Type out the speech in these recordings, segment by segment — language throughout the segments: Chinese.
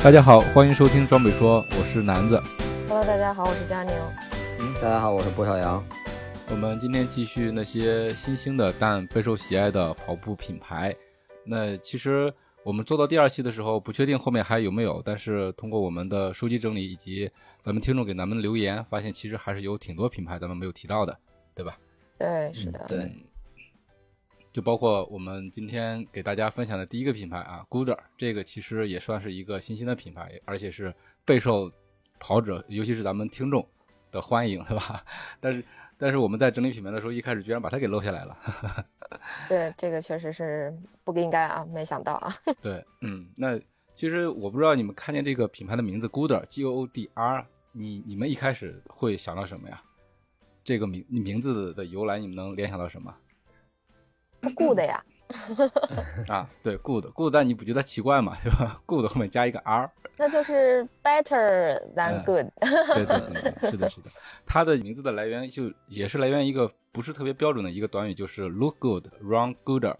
大家好，欢迎收听装备说，我是南子。Hello，大家好，我是佳宁。嗯，大家好，我是郭小阳。我们今天继续那些新兴的但备受喜爱的跑步品牌。那其实我们做到第二期的时候，不确定后面还有没有，但是通过我们的收集整理以及咱们听众给咱们的留言，发现其实还是有挺多品牌咱们没有提到的，对吧？对，是的，对嗯就包括我们今天给大家分享的第一个品牌啊，Gooder，这个其实也算是一个新兴的品牌，而且是备受跑者，尤其是咱们听众的欢迎，对吧？但是，但是我们在整理品牌的时候，一开始居然把它给漏下来了。对，这个确实是不应该啊，没想到啊。对，嗯，那其实我不知道你们看见这个品牌的名字 Gooder，G O O D R，你你们一开始会想到什么呀？这个名名字的由来，你们能联想到什么？雇的呀，啊，对，good，good，但你不觉得奇怪吗？是吧？good 后面加一个 r，那就是 better than 嗯 good。对对对对，是的，是的。它的名字的来源就也是来源一个不是特别标准的一个短语，就是 look good, run gooder，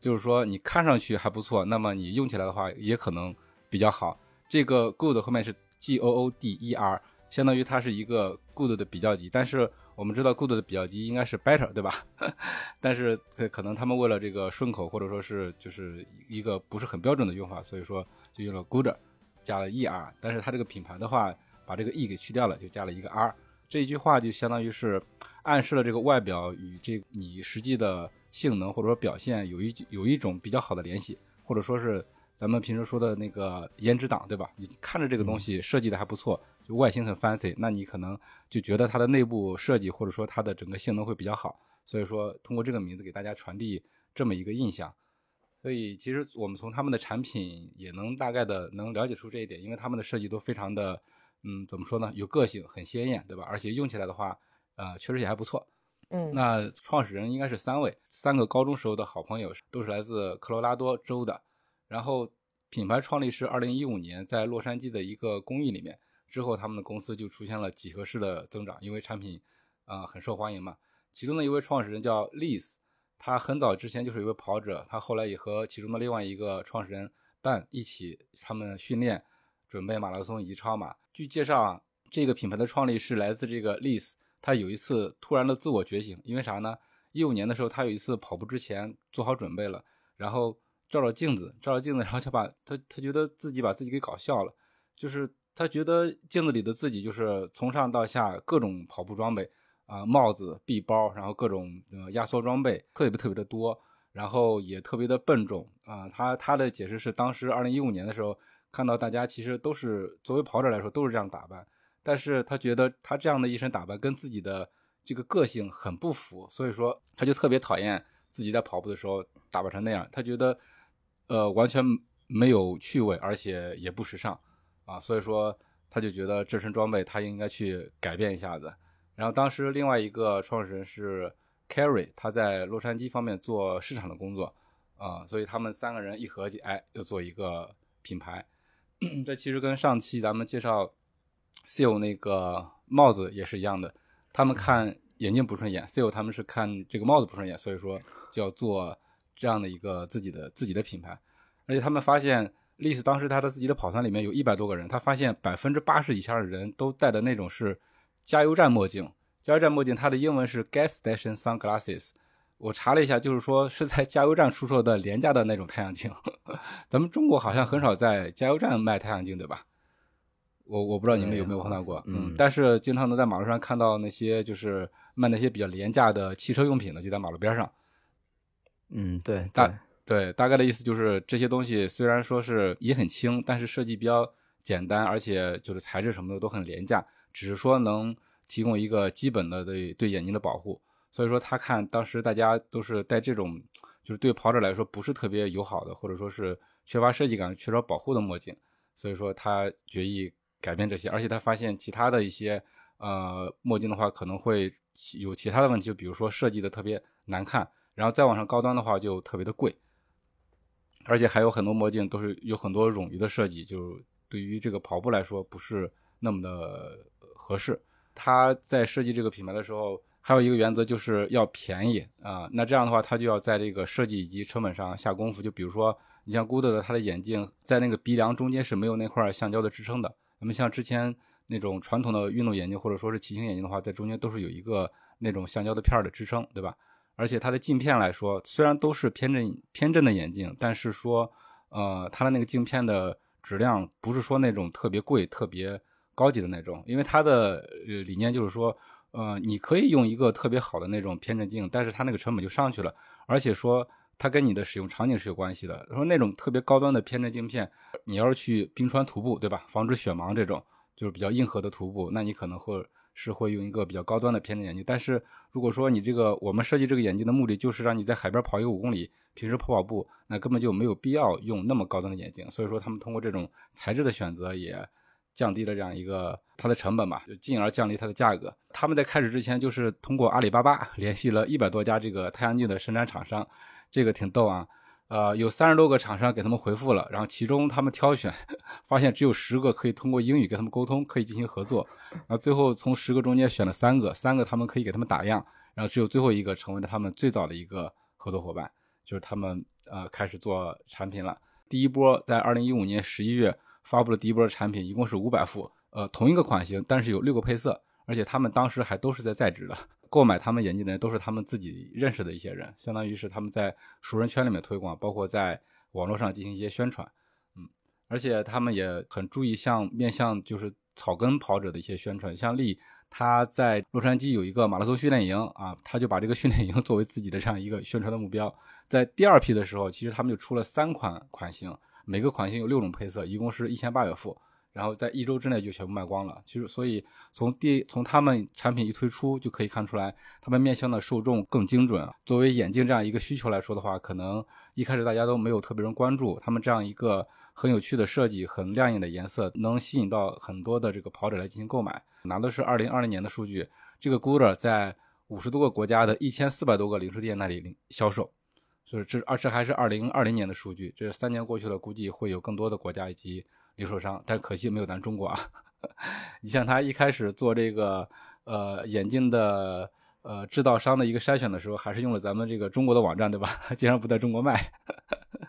就是说你看上去还不错，那么你用起来的话也可能比较好。这个 good 后面是 g o o d e r，相当于它是一个 good 的比较级，但是我们知道 good 的比较级应该是 better，对吧？但是可能他们为了这个顺口，或者说是就是一个不是很标准的用法，所以说就用了 good 加了 er。但是它这个品牌的话，把这个 e 给去掉了，就加了一个 r。这一句话就相当于是暗示了这个外表与这你实际的性能或者说表现有一有一种比较好的联系，或者说是咱们平时说的那个颜值党，对吧？你看着这个东西设计的还不错，就外形很 fancy，那你可能就觉得它的内部设计或者说它的整个性能会比较好，所以说通过这个名字给大家传递这么一个印象。所以其实我们从他们的产品也能大概的能了解出这一点，因为他们的设计都非常的，嗯，怎么说呢，有个性，很鲜艳，对吧？而且用起来的话，呃，确实也还不错。嗯，那创始人应该是三位，三个高中时候的好朋友，都是来自科罗拉多州的。然后品牌创立是二零一五年在洛杉矶的一个公寓里面，之后他们的公司就出现了几何式的增长，因为产品啊、很受欢迎嘛。其中的一位创始人叫 Liz，他很早之前就是一位跑者，他后来也和其中的另外一个创始人 Ben 一起，他们训练准备马拉松以及超马。据介绍啊，这个品牌的创立是来自这个 Liz，他有一次突然的自我觉醒，因为啥呢？一五年的时候，他有一次跑步之前做好准备了，然后照照镜子，照照镜子，然后就把他他觉得自己把自己给搞笑了，就是他觉得镜子里的自己就是从上到下各种跑步装备啊、帽子、臂包，然后各种呃压缩装备特别特别的多，然后也特别的笨重。啊、他他的解释是，当时二零一五年的时候，看到大家其实都是作为跑者来说都是这样打扮，但是他觉得他这样的一身打扮跟自己的这个个性很不符，所以说他就特别讨厌自己在跑步的时候打扮成那样，他觉得呃完全没有趣味，而且也不时尚啊，所以说他就觉得这身装备他应该去改变一下子。然后当时另外一个创始人是 Carry，他在洛杉矶方面做市场的工作啊，所以他们三个人一合计，哎，又做一个品牌。这其实跟上期咱们介绍 Seal 那个帽子也是一样的，他们看眼镜不顺眼，SIL 他们是看这个帽子不顺眼，所以说就要做这样的一个自己的自己的品牌。而且他们发现，，list 当时他的自己的跑团里面有一百多个人，他发现百分之八十以上的人都戴的那种是加油站墨镜。加油站墨镜它的英文是 gas station sunglasses。我查了一下，就是说是在加油站出售的廉价的那种太阳镜。咱们中国好像很少在加油站卖太阳镜，对吧？我我不知道你们有没有碰到过，嗯但是经常能在马路上看到那些就是卖那些比较廉价的汽车用品的，就在马路边上。嗯，对，大对对，大概的意思就是这些东西虽然说是也很轻，但是设计比较简单，而且就是材质什么的都很廉价，只是说能提供一个基本的对对眼睛的保护。所以说他看当时大家都是戴这种，就是对跑者来说不是特别友好的，或者说是缺乏设计感、缺少保护的墨镜，所以说他决意改变这些，而且他发现其他的一些呃墨镜的话可能会有其他的问题，就比如说设计的特别难看，然后再往上高端的话就特别的贵，而且还有很多墨镜都是有很多冗余的设计，就对于这个跑步来说不是那么的合适。他在设计这个品牌的时候，还有一个原则就是要便宜啊。那这样的话，他就要在这个设计以及成本上下功夫。就比如说，你像 Good 的，它的眼镜在那个鼻梁中间是没有那块橡胶的支撑的。那么像之前那种传统的运动眼镜或者说是骑行眼镜的话，在中间都是有一个那种橡胶的片儿的支撑，对吧？而且它的镜片来说，虽然都是偏振偏振的眼镜，但是说，呃，它的那个镜片的质量不是说那种特别贵、特别高级的那种，因为它的理念就是说，呃，你可以用一个特别好的那种偏振镜，但是它那个成本就上去了，而且说它跟你的使用场景是有关系的。说那种特别高端的偏振镜片，你要是去冰川徒步，对吧？防止雪盲这种，就是比较硬核的徒步，那你可能会。是会用一个比较高端的偏振眼镜，但是如果说你这个我们设计这个眼镜的目的就是让你在海边跑一个五公里，平时跑跑步，那根本就没有必要用那么高端的眼镜。所以说他们通过这种材质的选择也降低了这样一个它的成本吧，就进而降低它的价格。他们在开始之前就是通过阿里巴巴联系了一百多家这个太阳镜的生产厂商，这个挺逗啊。呃，有三十多个厂商给他们回复了，然后其中他们挑选，发现只有十个可以通过英语跟他们沟通，可以进行合作。然后最后从十个中间选了三个，三个他们可以给他们打样，然后只有最后一个成为了他们最早的一个合作伙伴，就是他们呃开始做产品了。第一波在二零一五年十一月发布了第一波产品，一共是五百副，呃，同一个款型，但是有六个配色，而且他们当时还都是在在职的。购买他们眼镜的人都是他们自己认识的一些人，相当于是他们在熟人圈里面推广，包括在网络上进行一些宣传，嗯，而且他们也很注意向面向就是草根跑者的一些宣传，像力他在洛杉矶有一个马拉松训练营啊，他就把这个训练营作为自己的这样一个宣传的目标。在第二批的时候，其实他们就出了三款款型，每个款型有六种配色，一共是一千八百副。然后在一周之内就全部卖光了。其实，所以从第从他们产品一推出就可以看出来，他们面向的受众更精准。作为眼镜这样一个需求来说的话，可能一开始大家都没有特别人关注。他们这样一个很有趣的设计、很亮眼的颜色，能吸引到很多的这个跑者来进行购买。拿的是二零二零年的数据，这个 Guder 在五十多个国家的一千四百多个零售店那里销售。所以这而这还是二零二零年的数据，这三年过去了，估计会有更多的国家以及。零售商，但可惜没有咱中国啊。你像他一开始做这个呃眼镜的呃制造商的一个筛选的时候，还是用了咱们这个中国的网站，对吧？竟然不在中国卖。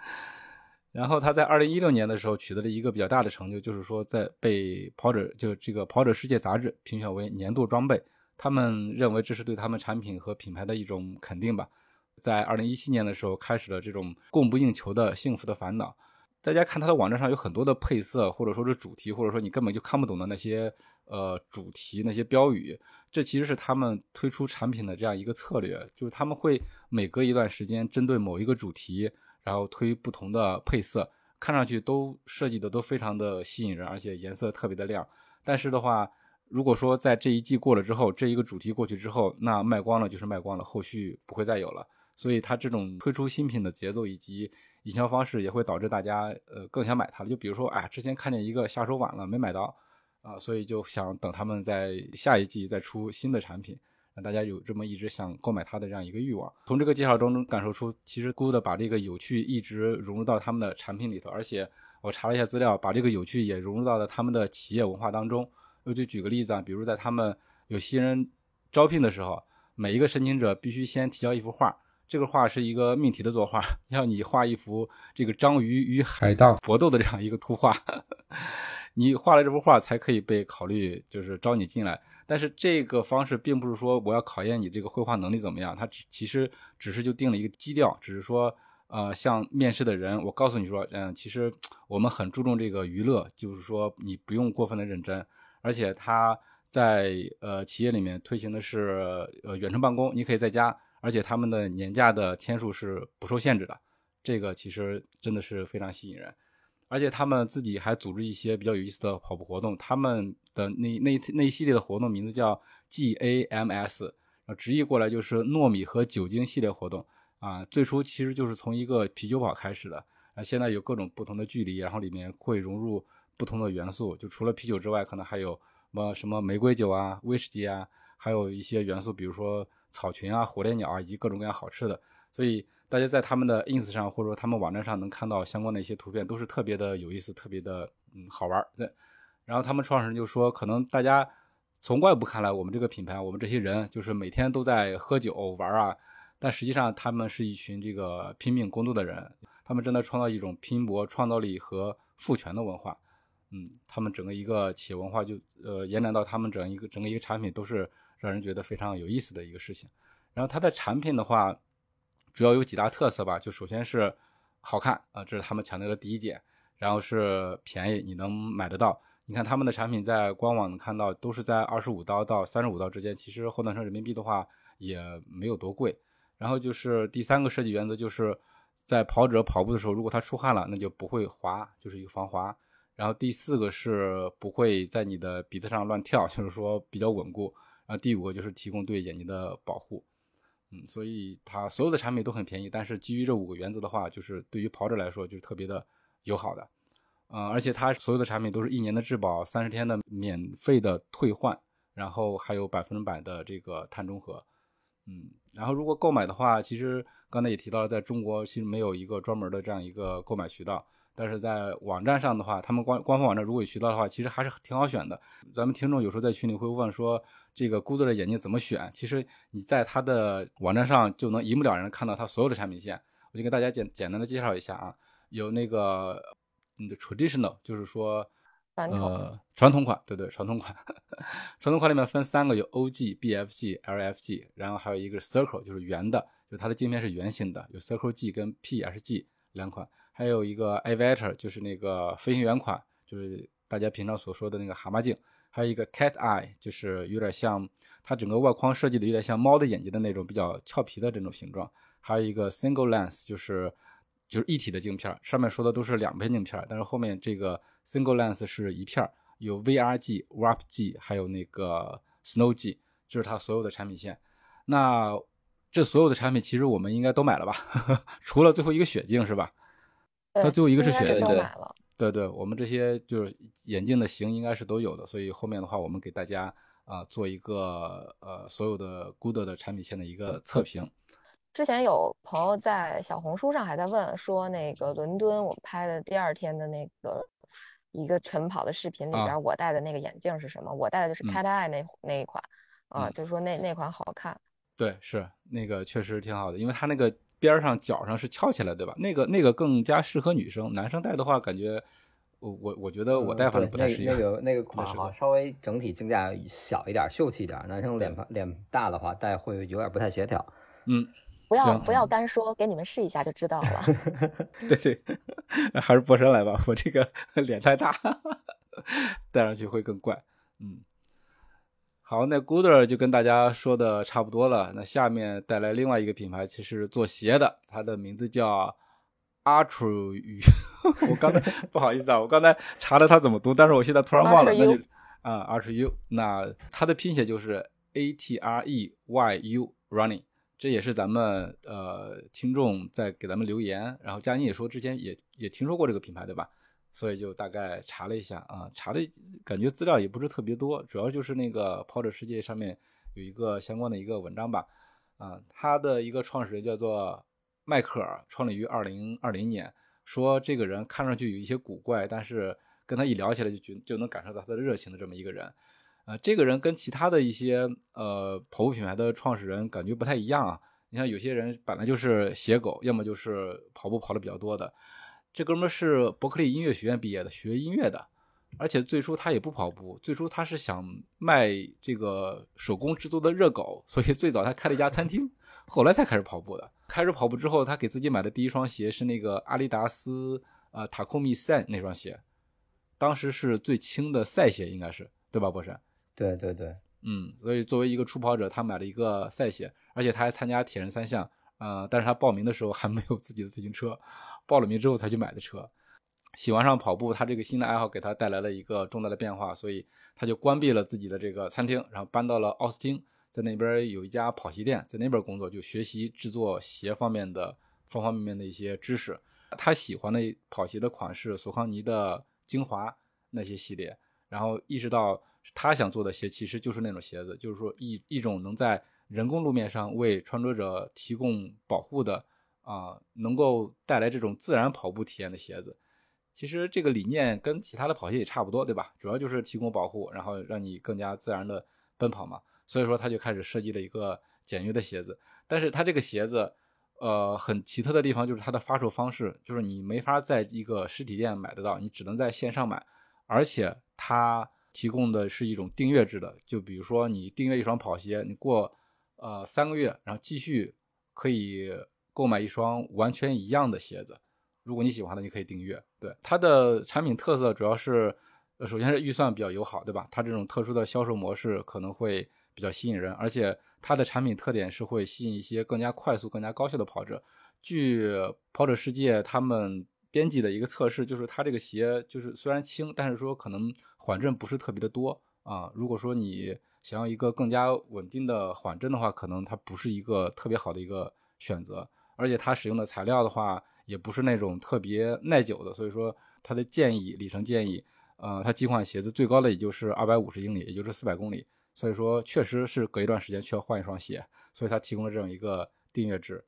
然后他在二零一六年的时候取得了一个比较大的成就，就是说在被跑者就这个跑者世界杂志评选为年度装备。他们认为这是对他们产品和品牌的一种肯定吧。在二零一七年的时候，开始了这种供不应求的幸福的烦恼。大家看它的网站上有很多的配色，或者说是主题，或者说你根本就看不懂的那些呃主题那些标语，这其实是他们推出产品的这样一个策略，就是他们会每隔一段时间针对某一个主题，然后推不同的配色，看上去都设计的都非常的吸引人，而且颜色特别的亮。但是的话，如果说在这一季过了之后，这一个主题过去之后，那卖光了就是卖光了，后续不会再有了。所以它这种推出新品的节奏以及。营销方式也会导致大家呃更想买它了。就比如说，哎，之前看见一个下手晚了没买到啊，所以就想等他们在下一季再出新的产品，让大家有这么一直想购买它的这样一个欲望。从这个介绍中能感受出，其实 Good 把这个有趣一直融入到他们的产品里头，而且我查了一下资料，把这个有趣也融入到了他们的企业文化当中。我就举个例子啊，比如在他们有新人招聘的时候，每一个申请者必须先提交一幅画。这个画是一个命题的作画，要你画一幅这个章鱼与海盗搏斗的这样一个图画，你画了这幅画才可以被考虑，就是招你进来。但是这个方式并不是说我要考验你这个绘画能力怎么样，它只其实只是就定了一个基调，只是说，呃，像面试的人，我告诉你说，嗯，其实我们很注重这个娱乐，就是说你不用过分的认真，而且他在呃企业里面推行的是呃远程办公，你可以在家。而且他们的年假的天数是不受限制的，这个其实真的是非常吸引人。而且他们自己还组织一些比较有意思的跑步活动，他们的那那那一系列的活动名字叫 GAMS，直译过来就是糯米和酒精系列活动啊。最初其实就是从一个啤酒跑开始的啊，现在有各种不同的距离，然后里面会融入不同的元素，就除了啤酒之外，可能还有什么什么玫瑰酒啊、威士忌啊，还有一些元素，比如说草裙啊、火烈鸟啊，以及各种各样好吃的。所以大家在他们的 ins 上或者说他们网站上能看到相关的一些图片，都是特别的有意思，特别的嗯好玩。对，然后他们创始人就说，可能大家。从外部看来，我们这个品牌，我们这些人就是每天都在喝酒玩啊，但实际上他们是一群这个拼命工作的人，他们正在创造一种拼搏、创造力和赋权的文化。嗯，他们整个一个企业文化就呃延展到他们整一个整个一个产品，都是让人觉得非常有意思的一个事情。然后它的产品的话，主要有几大特色吧，就首先是好看啊，这是他们强调的第一点，然后是便宜，你能买得到。你看他们的产品在官网能看到都是在二十五刀到三十五刀之间，其实换算成人民币的话也没有多贵。然后就是第三个设计原则，就是在跑者跑步的时候，如果他出汗了，那就不会滑，就是一个防滑。然后第四个是不会在你的鼻子上乱跳，就是说比较稳固。啊第五个就是提供对眼睛的保护。嗯，所以它所有的产品都很便宜，但是基于这五个原则的话，就是对于跑者来说就是特别的友好的。嗯，而且它所有的产品都是一年的质保，三十天的免费的退换，然后还有百分之百的这个碳中和。嗯，然后如果购买的话，其实刚才也提到了，在中国其实没有一个专门的这样一个购买渠道，但是在网站上的话，他们官官方网站如果有渠道的话，其实还是挺好选的。咱们听众有时候在群里会问说，这个 Good 的眼镜怎么选？其实你在他的网站上就能一目了然看到他所有的产品线。我就给大家简简单的介绍一下啊，有那个。你的 traditional 就是说，呃，传统款，对对，传统款，传统款里面分三个，有 OG、BFG、LFG，然后还有一个 circle，就是圆的，就它的镜片是圆形的，有 circle G 跟 PSG 两款，还有一个 Aviator，就是那个飞行员款，就是大家平常所说的那个蛤蟆镜，还有一个 Cat Eye，就是有点像它整个外框设计的有点像猫的眼睛的那种比较俏皮的这种形状，还有一个 Single Lens，就是。就是一体的镜片，上面说的都是两片镜片，但是后面这个 single lens 是一片，有 VRG、WARP-G，还有那个 Snow-G，这是它所有的产品线。那这所有的产品其实我们应该都买了吧？除了最后一个雪镜是吧？它最后一个是雪镜，对对对，我们这些就是眼镜的型应该是都有的，所以后面的话我们给大家啊做一个呃所有的 Good 的产品线的一个测评。之前有朋友在小红书上还在问说，那个伦敦我们拍的第二天的那个一个晨跑的视频里边，我戴的那个眼镜是什么？我戴的就是 Cat Eye 那那一款啊，就是说那那款好看。对，是那个确实挺好的，因为它那个边上脚上是翘起来，对吧？那个那个更加适合女生，男生戴的话，感觉我我我觉得我戴反正 不太适应。那个那个款哈，稍微整体镜架小一点，秀气一点。男生脸脸大的话戴会有点不太协调。嗯。不要不要单说，给你们试一下就知道了。对对，还是博神来吧，我这个脸太大，戴上去会更怪。嗯，好，那 Gooder 就跟大家说的差不多了。那下面带来另外一个品牌，其实做鞋的，它的名字叫 Artru。我刚才不好意思啊，我刚才查了它怎么读，但是我现在突然忘了。那就啊，Artru。那它的拼写就是 A T R E Y U Running。这也是咱们呃听众在给咱们留言，然后佳音也说之前也也听说过这个品牌，对吧？所以就大概查了一下啊，查的感觉资料也不是特别多，主要就是那个跑者世界上面有一个相关的一个文章吧。啊，他的一个创始人叫做迈克尔，创立于二零二零年，说这个人看上去有一些古怪，但是跟他一聊起来就觉就能感受到他的热情的这么一个人。啊，这个人跟其他的一些呃跑步品牌的创始人感觉不太一样啊。你看，有些人本来就是鞋狗，要么就是跑步跑的比较多的。这哥们是伯克利音乐学院毕业的，学音乐的，而且最初他也不跑步，最初他是想卖这个手工制作的热狗，所以最早他开了一家餐厅，后来才开始跑步的。开始跑步之后，他给自己买的第一双鞋是那个阿迪达斯啊塔库米赛那双鞋，当时是最轻的赛鞋，应该是对吧，博士？对对对，嗯，所以作为一个初跑者，他买了一个赛鞋，而且他还参加铁人三项，呃，但是他报名的时候还没有自己的自行车，报了名之后才去买的车。喜欢上跑步，他这个新的爱好给他带来了一个重大的变化，所以他就关闭了自己的这个餐厅，然后搬到了奥斯汀，在那边有一家跑鞋店，在那边工作，就学习制作鞋方面的方方面面的一些知识。他喜欢的跑鞋的款式，索康尼的精华那些系列，然后意识到他想做的鞋其实就是那种鞋子，就是说一一种能在人工路面上为穿着者提供保护的啊，能够带来这种自然跑步体验的鞋子。其实这个理念跟其他的跑鞋也差不多，对吧？主要就是提供保护，然后让你更加自然的奔跑嘛。所以说他就开始设计了一个简约的鞋子，但是他这个鞋子。呃，很奇特的地方就是它的发售方式，就是你没法在一个实体店买得到，你只能在线上买，而且它提供的是一种订阅制的，就比如说你订阅一双跑鞋，你过呃三个月，然后继续可以购买一双完全一样的鞋子，如果你喜欢的，你可以订阅。对它的产品特色主要是，呃，首先是预算比较友好，对吧？它这种特殊的销售模式可能会比较吸引人，而且。它的产品特点是会吸引一些更加快速、更加高效的跑者。据跑者世界他们编辑的一个测试，就是它这个鞋就是虽然轻，但是说可能缓震不是特别的多啊。如果说你想要一个更加稳定的缓震的话，可能它不是一个特别好的一个选择。而且它使用的材料的话，也不是那种特别耐久的。所以说，它的建议里程建议，呃，它几款鞋子最高的也就是二百五十英里，也就是四百公里。所以说，确实是隔一段时间需要换一双鞋，所以它提供了这样一个订阅制。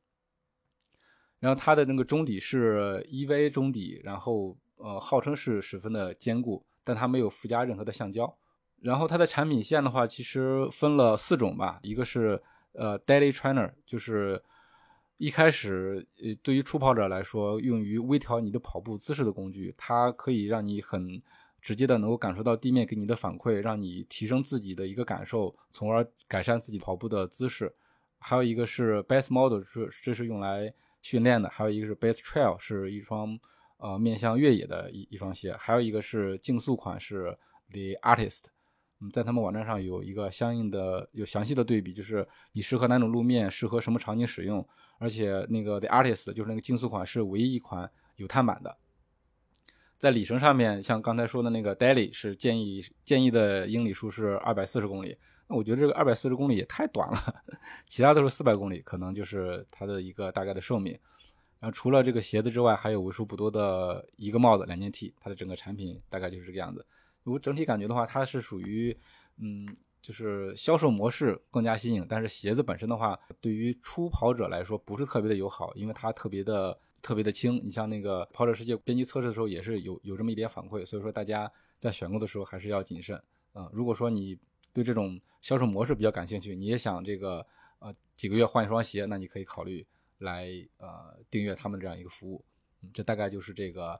然后它的那个中底是 EVA 中底，然后呃，号称是十分的坚固，但它没有附加任何的橡胶。然后它的产品线的话，其实分了四种吧，一个是呃 Daily Trainer，就是一开始呃对于初跑者来说，用于微调你的跑步姿势的工具，它可以让你很。直接的能够感受到地面给你的反馈，让你提升自己的一个感受，从而改善自己跑步的姿势。还有一个是 Base Model，是这是用来训练的；还有一个是 Base Trail，是一双呃面向越野的一一双鞋；还有一个是竞速款，是 The Artist。嗯，在他们网站上有一个相应的有详细的对比，就是你适合哪种路面，适合什么场景使用。而且那个 The Artist 就是那个竞速款是唯一一款有碳板的。在里程上面，像刚才说的那个 Daily 是建议建议的英里数是二百四十公里，那我觉得这个二百四十公里也太短了，其他都是四百公里，可能就是它的一个大概的寿命。然后除了这个鞋子之外，还有为数不多的一个帽子两件 T，它的整个产品大概就是这个样子。我整体感觉的话，它是属于嗯，就是销售模式更加新颖，但是鞋子本身的话，对于初跑者来说不是特别的友好，因为它特别的。特别的轻，你像那个跑者世界编辑测试的时候也是有有这么一点反馈，所以说大家在选购的时候还是要谨慎啊。如果说你对这种销售模式比较感兴趣，你也想这个呃几个月换一双鞋，那你可以考虑来呃订阅他们这样一个服务。这大概就是这个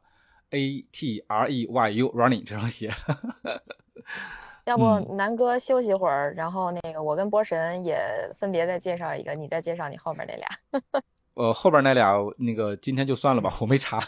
A T R E Y U Running 这双鞋。要不南哥休息会儿，然后那个我跟波神也分别再介绍一个，你再介绍你后面那俩。呃，后边那俩那个今天就算了吧，我没查，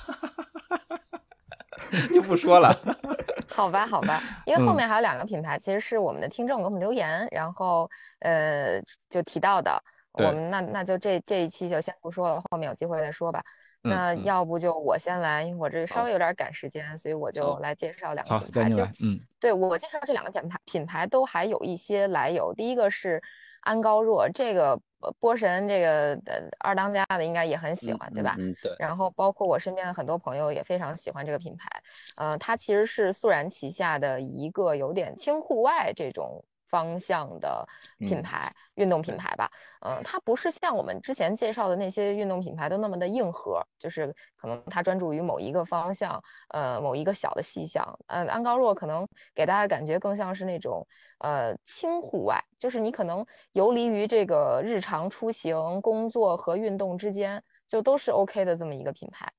就不说了。好吧，好吧，因为后面还有两个品牌，其实是我们的听众给我们留言，然后呃就提到的。我们那那就这这一期就先不说了，后面有机会再说吧。那要不就我先来，因为我这稍微有点赶时间，所以我就来介绍两个品牌。就嗯，对我介绍这两个品牌，品牌都还有一些来由。第一个是安高若，这个。波神这个的二当家的应该也很喜欢，对吧？嗯，对。然后包括我身边的很多朋友也非常喜欢这个品牌。呃，它其实是素然旗下的一个有点轻户外这种。方向的品牌，运动品牌吧，嗯，它不是像我们之前介绍的那些运动品牌都那么的硬核，就是可能它专注于某一个方向，呃，某一个小的细项，嗯，安高若可能给大家感觉更像是那种，呃，轻户外，就是你可能游离于这个日常出行、工作和运动之间，就都是 OK 的这么一个品牌。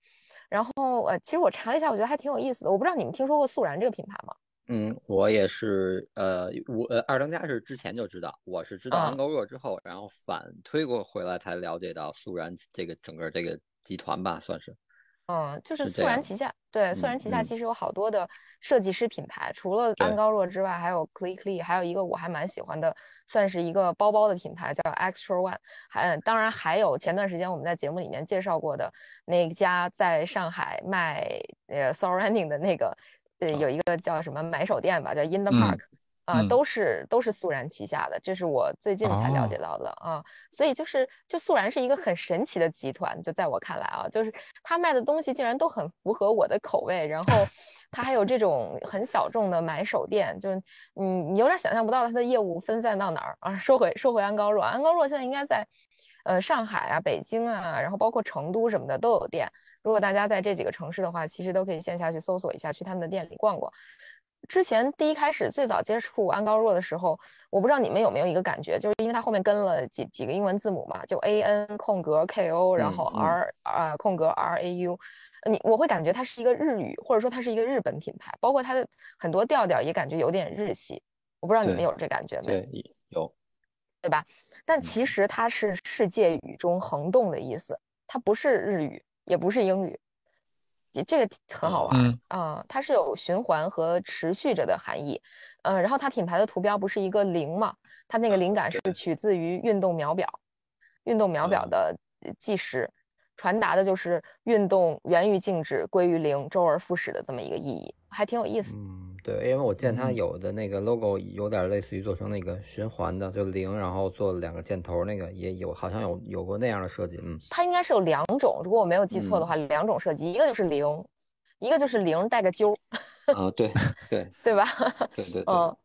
然后，呃，其实我查了一下，我觉得还挺有意思的。我不知道你们听说过素然这个品牌吗？嗯，我也是，呃，我呃二当家是之前就知道，我是知道安高若之后，然后反推过回来才了解到素然这个整个这个集团吧，算是。嗯，就是素然旗下，对，素然旗下其实有好多的设计师品牌，除了安高若之外，还有 Clickly，还有一个我还蛮喜欢的，算是一个包包的品牌叫 Extra One，还当然还有前段时间我们在节目里面介绍过的那家在上海卖呃 Surrounding 的那个。对，有一个叫什么买手店吧，叫 In the Park，啊，都是都是素然旗下的，这是我最近才了解到的啊。所以就是就素然是一个很神奇的集团，就在我看来啊，就是他卖的东西竟然都很符合我的口味，然后 他还有这种很小众的买手店，就嗯，你有点想象不到他的业务分散到哪儿啊。说回说回安高若，安高若现在应该在呃上海啊、北京啊，然后包括成都什么的都有店。如果大家在这几个城市的话，其实都可以线下去搜索一下，去他们的店里逛逛。之前第一开始最早接触安高若的时候，我不知道你们有没有一个感觉，就是因为它后面跟了几几个英文字母嘛，就 A N 空格 K O，然后 R 啊空格 R A U，你我会感觉它是一个日语，或者说它是一个日本品牌，包括它的很多调调也感觉有点日系。我不知道你们有这感觉没？对，有，对吧？但其实它是世界语中横动的意思，它不是日语，也不是英语。这个很好玩啊，它是有循环和持续着的含义，嗯，然后它品牌的图标不是一个零嘛？它那个灵感是取自于运动秒表，运动秒表的计时，传达的就是运动源于静止，归于零，周而复始的这么一个意义，还挺有意思。对，因为我见它有的那个 logo 有点类似于做成那个循环的，就零，然后做两个箭头，那个也有，好像有有过那样的设计。嗯，它应该是有两种，如果我没有记错的话，两种设计，一个就是零，一个就是零带个揪。啊，对对 对吧？对对，嗯，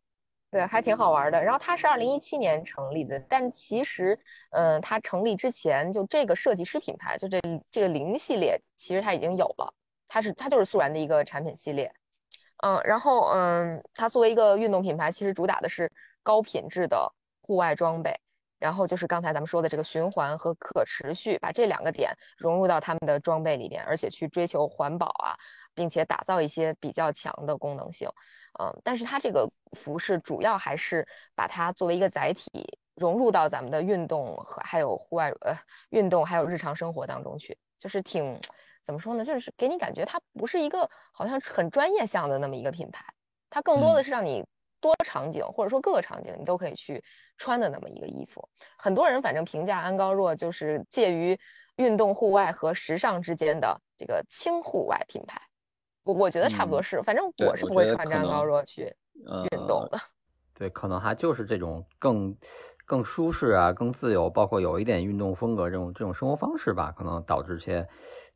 对，还挺好玩的。然后它是二零一七年成立的，但其实，嗯，它成立之前就这个设计师品牌，就这这个零系列，其实它已经有了，它是它就是素然的一个产品系列。嗯，然后嗯，它作为一个运动品牌，其实主打的是高品质的户外装备，然后就是刚才咱们说的这个循环和可持续，把这两个点融入到他们的装备里边，而且去追求环保啊，并且打造一些比较强的功能性。嗯，但是它这个服饰主要还是把它作为一个载体融入到咱们的运动和还有户外呃运动还有日常生活当中去，就是挺。怎么说呢？就是给你感觉它不是一个好像很专业向的那么一个品牌，它更多的是让你多场景或者说各个场景你都可以去穿的那么一个衣服。很多人反正评价安高若就是介于运动户外和时尚之间的这个轻户外品牌。我我觉得差不多是，反正我是不会穿着安高若去运动的。对，可能还就是这种更更舒适啊，更自由，包括有一点运动风格这种这种生活方式吧，可能导致些。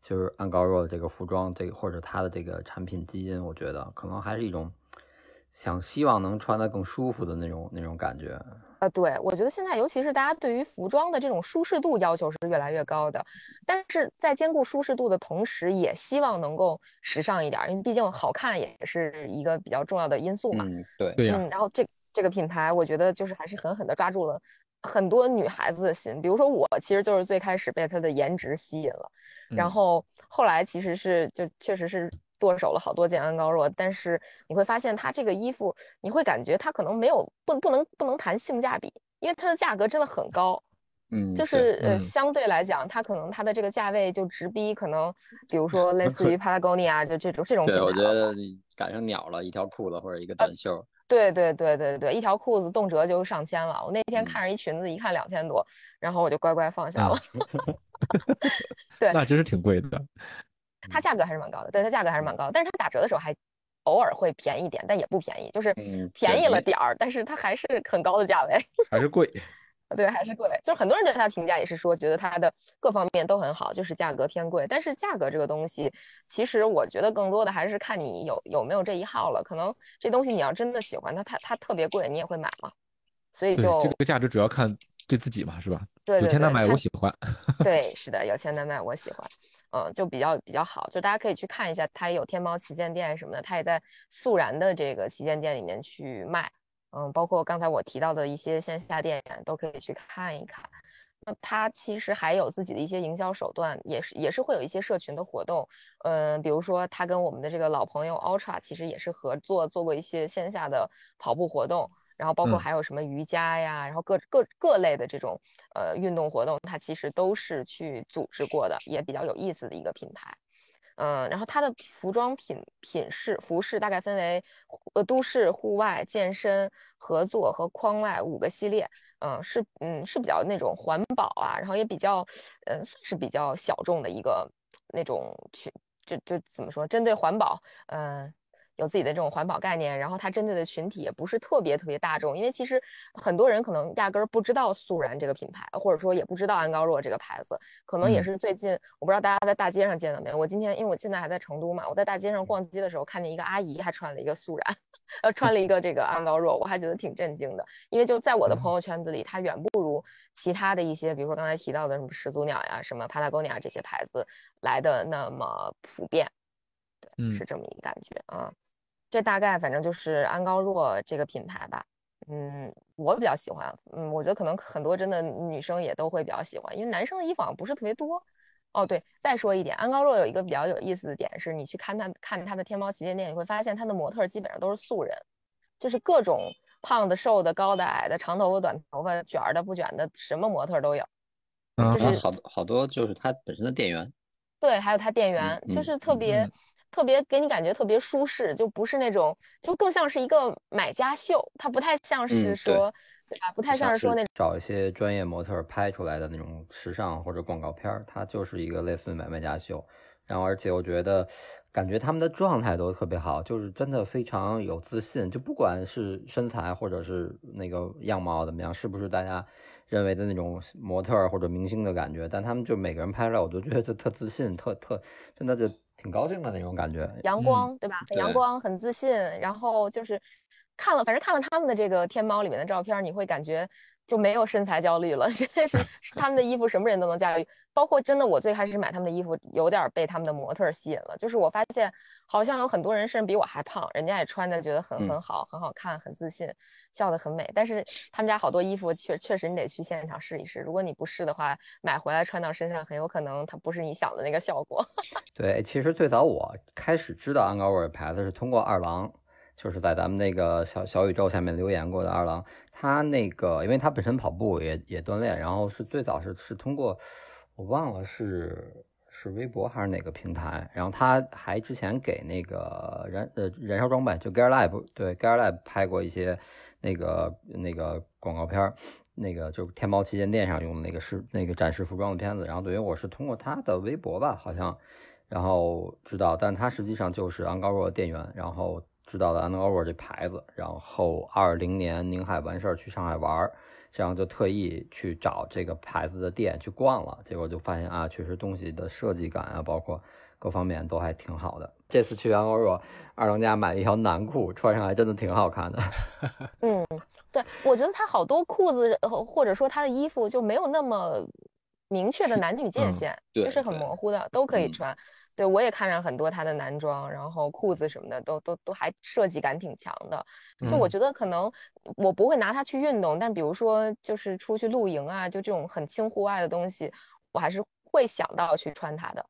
就是安高若的这个服装，这个或者它的这个产品基因，我觉得可能还是一种想希望能穿得更舒服的那种那种感觉。啊，对，我觉得现在尤其是大家对于服装的这种舒适度要求是越来越高的，但是在兼顾舒适度的同时，也希望能够时尚一点，因为毕竟好看也是一个比较重要的因素嘛。嗯，对，对嗯，然后这这个品牌，我觉得就是还是狠狠地抓住了很多女孩子的心，比如说我，其实就是最开始被它的颜值吸引了。然后后来其实是就确实是剁手了好多件安高若，但是你会发现它这个衣服，你会感觉它可能没有不不能不能谈性价比，因为它的价格真的很高，嗯，就是呃相对来讲，它可能它的这个价位就直逼可能，比如 说类似于 Patagonia 就这种这种。对，我觉得你赶上鸟了，一条裤子或者一个短袖。对对对对对，一条裤子动辄就上千了。我那天看着一裙子，一看两千多，然后我就乖乖放下了。对，那真是挺贵的。它价格还是蛮高的，对，它价格还是蛮高的。但是它打折的时候还偶尔会便宜点，但也不便宜，就是便宜了点儿，但是它还是很高的价位，还是贵。对，还是贵。就是很多人对它的评价也是说，觉得它的各方面都很好，就是价格偏贵。但是价格这个东西，其实我觉得更多的还是看你有有没有这一号了。可能这东西你要真的喜欢它，它它特别贵，你也会买嘛。所以就这个价值主要看对自己嘛，是吧？对，有钱难买我喜欢。对，是的，有钱难买我喜欢。嗯，就比较比较好，就大家可以去看一下，它也有天猫旗舰店什么的，它也在素然的这个旗舰店里面去卖。嗯，包括刚才我提到的一些线下店都可以去看一看。那它其实还有自己的一些营销手段，也是也是会有一些社群的活动。嗯，比如说它跟我们的这个老朋友 Ultra 其实也是合作做过一些线下的跑步活动，然后包括还有什么瑜伽呀，然后各各各类的这种呃运动活动，它其实都是去组织过的，也比较有意思的一个品牌。嗯，然后它的服装品品饰服饰大概分为呃都市、户外、健身、合作和框外五个系列。嗯，是嗯是比较那种环保啊，然后也比较嗯算是比较小众的一个那种去，就就怎么说，针对环保，嗯，有自己的这种环保概念，然后它针对的群体也不是特别特别大众，因为其实很多人可能压根儿不知道素然这个品牌，或者说也不知道安高若这个牌子，可能也是最近，我不知道大家在大街上见到没有。我今天因为我现在还在成都嘛，我在大街上逛街的时候，看见一个阿姨还穿了一个素然，呃，穿了一个这个安高若，我还觉得挺震惊的，因为就在我的朋友圈子里，它远不如其他的一些，比如说刚才提到的什么始祖鸟呀、什么帕塔哥尼亚这些牌子来的那么普遍。对，是这么一个感觉啊。这大概反正就是安高若这个品牌吧。嗯，我比较喜欢。嗯，我觉得可能很多真的女生也都会比较喜欢，因为男生的衣服好像不是特别多。哦，对，再说一点，安高若有一个比较有意思的点是，你去看他看他的天猫旗舰店，你会发现他的模特基本上都是素人，就是各种胖的、瘦的、高的、矮的、长头发、短头发、卷的、不卷的，什么模特都有。嗯，好好多就是他本身的店员。对，还有他店员，就是特别。特别给你感觉特别舒适，就不是那种，就更像是一个买家秀，它不太像是说，对吧？不太像是说那种找一些专业模特拍出来的那种时尚或者广告片儿，它就是一个类似于买卖家秀。然后而且我觉得，感觉他们的状态都特别好，就是真的非常有自信，就不管是身材或者是那个样貌怎么样，是不是大家认为的那种模特或者明星的感觉，但他们就每个人拍出来，我都觉得就特自信，特特真的就。挺高兴的那种感觉，阳光对吧？很阳光，很自信。然后就是看了，反正看了他们的这个天猫里面的照片，你会感觉就没有身材焦虑了。真的是他们的衣服，什么人都能驾驭。包括真的，我最开始买他们的衣服，有点被他们的模特吸引了。就是我发现，好像有很多人甚至比我还胖，人家也穿的觉得很很好，很好看，很自信，笑得很美。但是他们家好多衣服，确确实你得去现场试一试。如果你不试的话，买回来穿到身上，很有可能它不是你想的那个效果。对，其实最早我开始知道安高尔牌子是通过二郎，就是在咱们那个小小宇宙下面留言过的二郎。他那个，因为他本身跑步也也锻炼，然后是最早是是通过。我忘了是是微博还是哪个平台，然后他还之前给那个燃呃燃烧装备就 Gear Lab 对 Gear Lab 拍过一些那个那个广告片儿，那个就天猫旗舰店上用的那个是那个展示服装的片子，然后等于我是通过他的微博吧好像，然后知道，但他实际上就是安高若的店员，然后知道了安高若这牌子，然后二零年宁海完事儿去上海玩儿。这样就特意去找这个牌子的店去逛了，结果就发现啊，确实东西的设计感啊，包括各方面都还挺好的。这次去安欧若二当家买了一条男裤，穿上还真的挺好看的。嗯，对，我觉得他好多裤子或者说他的衣服就没有那么明确的男女界限，就是很模糊的，都可以穿。对，我也看上很多他的男装，然后裤子什么的都都都还设计感挺强的。就我觉得可能我不会拿它去运动，但比如说就是出去露营啊，就这种很轻户外的东西，我还是会想到去穿它的。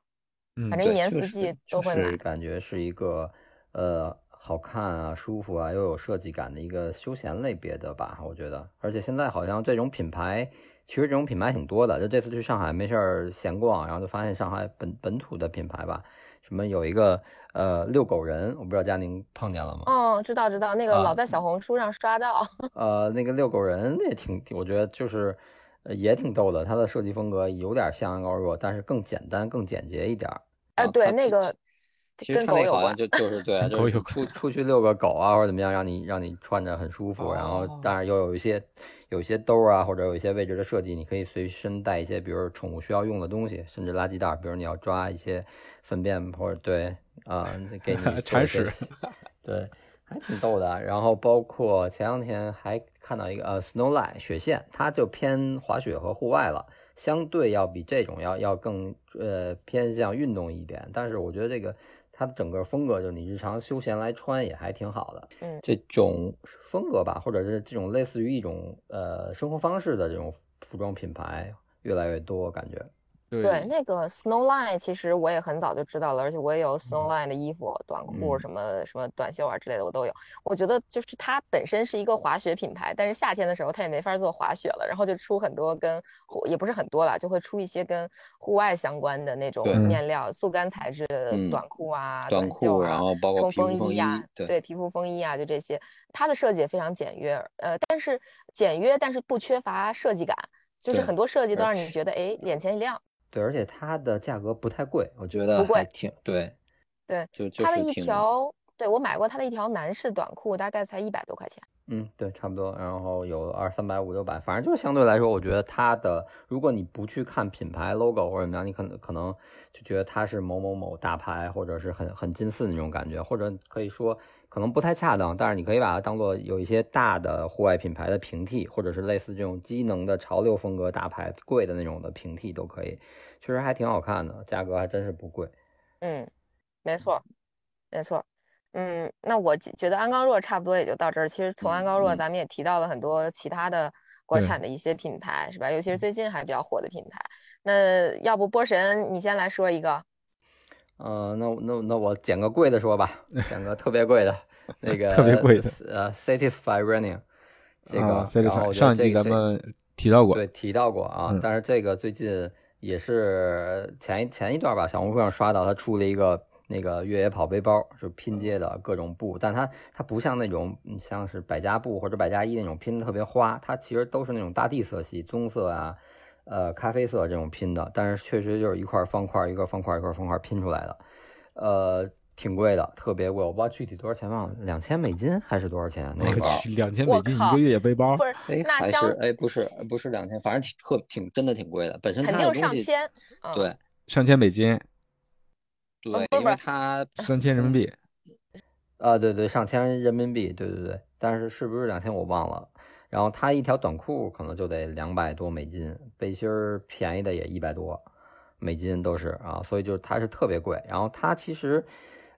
反正一年四季都会买。感觉是一个呃好看啊、舒服啊又有设计感的一个休闲类别的吧，我觉得。而且现在好像这种品牌。其实这种品牌挺多的，就这次去上海没事儿闲逛，然后就发现上海本本土的品牌吧，什么有一个呃遛狗人，我不知道佳宁碰见了吗？哦，知道知道，那个老在小红书上刷到。呃，那个遛狗人也挺，我觉得就是也挺逗的，它的设计风格有点像安高若，但是更简单、更简洁一点。哎，对，那个其实他那好像就就是对，就是出出去遛个狗啊，或者怎么样，让你让你穿着很舒服，然后但是又有一些。有一些兜啊，或者有一些位置的设计，你可以随身带一些，比如宠物需要用的东西，甚至垃圾袋，比如你要抓一些粪便或者对啊，给你铲屎，对，还挺逗的。然后包括前两天还看到一个呃，Snowline 雪线，它就偏滑雪和户外了，相对要比这种要要更呃偏向运动一点。但是我觉得这个它的整个风格，就是你日常休闲来穿也还挺好的。嗯，这种。风格吧，或者是这种类似于一种呃生活方式的这种服装品牌越来越多，感觉。对，那个 Snowline 其实我也很早就知道了，而且我也有 Snowline 的衣服、短裤什么什么短袖啊之类的，我都有。我觉得就是它本身是一个滑雪品牌，但是夏天的时候它也没法做滑雪了，然后就出很多跟也不是很多了，就会出一些跟户外相关的那种面料、速干材质的短裤啊、短裤，然后包括冲锋衣呀，对皮肤风衣啊，就这些。它的设计也非常简约，呃，但是简约但是不缺乏设计感，就是很多设计都让你觉得哎眼前一亮。对，而且它的价格不太贵，我觉得不贵，挺对，对，就它的一条，对我买过它的一条男士短裤，大概才一百多块钱。嗯，对，差不多。然后有二三百五六百，反正就是相对来说，我觉得它的，如果你不去看品牌 logo 或者怎么样，你可能可能就觉得它是某某某大牌，或者是很很近似那种感觉，或者可以说可能不太恰当，但是你可以把它当做有一些大的户外品牌的平替，或者是类似这种机能的潮流风格大牌贵的那种的平替都可以，确实还挺好看的，价格还真是不贵。嗯，没错，没错。嗯，那我觉得安高若差不多也就到这儿。其实从安高若，咱们也提到了很多其他的国产的一些品牌，是吧？尤其是最近还比较火的品牌。那要不波神，你先来说一个。呃，那那那我捡个贵的说吧，捡个特别贵的，那个特别贵的，呃，Satisfy Running，这个上一季咱们提到过，对，提到过啊。但是这个最近也是前一前一段吧，小红书上刷到，他出了一个。那个越野跑背包就拼接的各种布，但它它不像那种像是百家布或者百家衣那种拼的特别花，它其实都是那种大地色系，棕色啊，呃咖啡色这种拼的，但是确实就是一块方块一个方块一块方块拼出来的，呃挺贵的，特别贵，我不知道具体多少钱忘了，两千美金还是多少钱？那个两千美金一个月也背包，不是哎还是哎不是不是两千，反正挺特挺真的挺贵的，本身肯定上千，对上千美金。对，因为它三千人民币，啊，对对，上千人民币，对对对，但是是不是两千我忘了。然后它一条短裤可能就得两百多美金，背心儿便宜的也一百多美金都是啊，所以就是它是特别贵。然后它其实，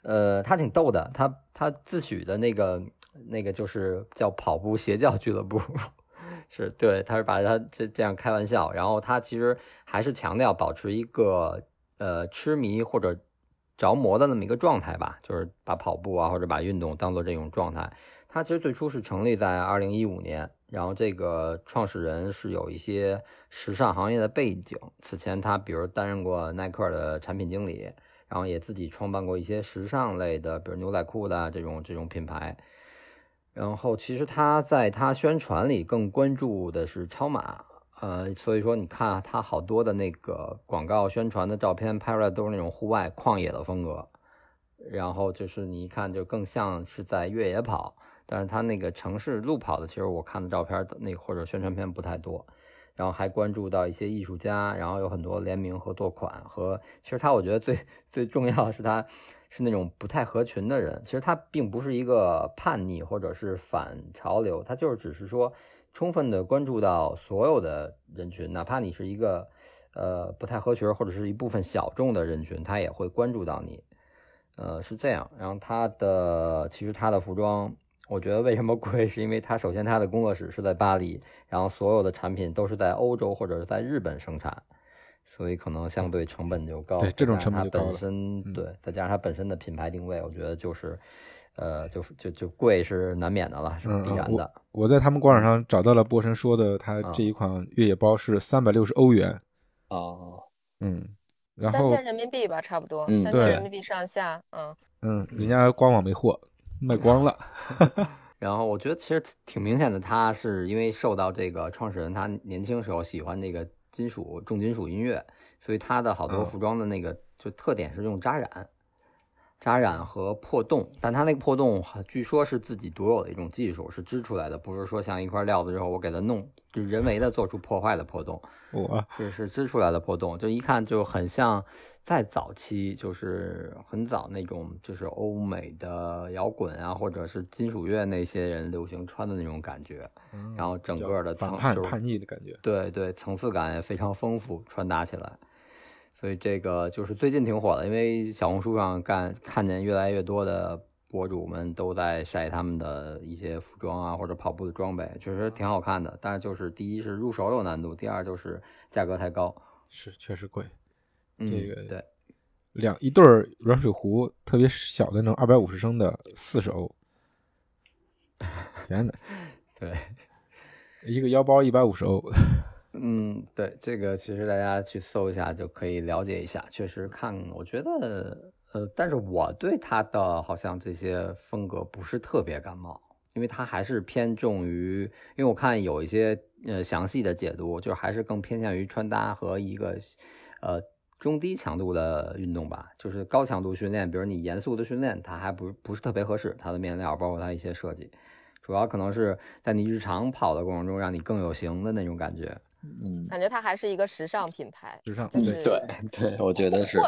呃，他挺逗的，他他自诩的那个那个就是叫跑步邪教俱乐部，是对，他是把他这这样开玩笑。然后他其实还是强调保持一个呃痴迷或者。着魔的那么一个状态吧，就是把跑步啊或者把运动当做这种状态。他其实最初是成立在二零一五年，然后这个创始人是有一些时尚行业的背景，此前他比如担任过耐克的产品经理，然后也自己创办过一些时尚类的，比如牛仔裤的这种这种品牌。然后其实他在他宣传里更关注的是超马。呃，所以说你看他好多的那个广告宣传的照片拍出来都是那种户外旷野的风格，然后就是你一看就更像是在越野跑，但是他那个城市路跑的，其实我看的照片那或者宣传片不太多，然后还关注到一些艺术家，然后有很多联名合作款和，其实他我觉得最最重要的是他是那种不太合群的人，其实他并不是一个叛逆或者是反潮流，他就是只是说。充分的关注到所有的人群，哪怕你是一个呃不太合群或者是一部分小众的人群，他也会关注到你，呃是这样。然后他的其实他的服装，我觉得为什么贵，是因为它首先它的工作室是在巴黎，然后所有的产品都是在欧洲或者是在日本生产，所以可能相对成本就高。对，这种成本就高本身对，再加上它本身的品牌定位，我觉得就是。呃，就就就贵是难免的了，是必然的。我在他们官网上找到了波神说的，他这一款越野包是三百六十欧元。哦，嗯，然后三千人民币吧，差不多，三千人民币上下。嗯嗯，人家官网没货，卖光了。然后我觉得其实挺明显的，他是因为受到这个创始人他年轻时候喜欢那个金属重金属音乐，所以他的好多服装的那个就特点是用扎染。扎染和破洞，但它那个破洞据说是自己独有的一种技术，是织出来的，不是说像一块料子之后我给它弄，就人为的做出破坏的破洞。我是是织出来的破洞，就一看就很像在早期，就是很早那种，就是欧美的摇滚啊，或者是金属乐那些人流行穿的那种感觉。然后整个的层叛叛逆的感觉，对对，层次感也非常丰富，穿搭起来。所以这个就是最近挺火的，因为小红书上干看见越来越多的博主们都在晒他们的一些服装啊或者跑步的装备，确实挺好看的。但是就是第一是入手有难度，第二就是价格太高，是确实贵。这个对，两一对软水壶特别小的那种二百五十升的四十欧，天哪！对，一个腰包一百五十欧。嗯，对，这个其实大家去搜一下就可以了解一下。确实看，我觉得，呃，但是我对他的好像这些风格不是特别感冒，因为他还是偏重于，因为我看有一些呃详细的解读，就还是更偏向于穿搭和一个呃中低强度的运动吧，就是高强度训练，比如你严肃的训练，它还不不是特别合适，它的面料包括它一些设计，主要可能是在你日常跑的过程中让你更有型的那种感觉。嗯，感觉它还是一个时尚品牌，时尚就是对对，我觉得是。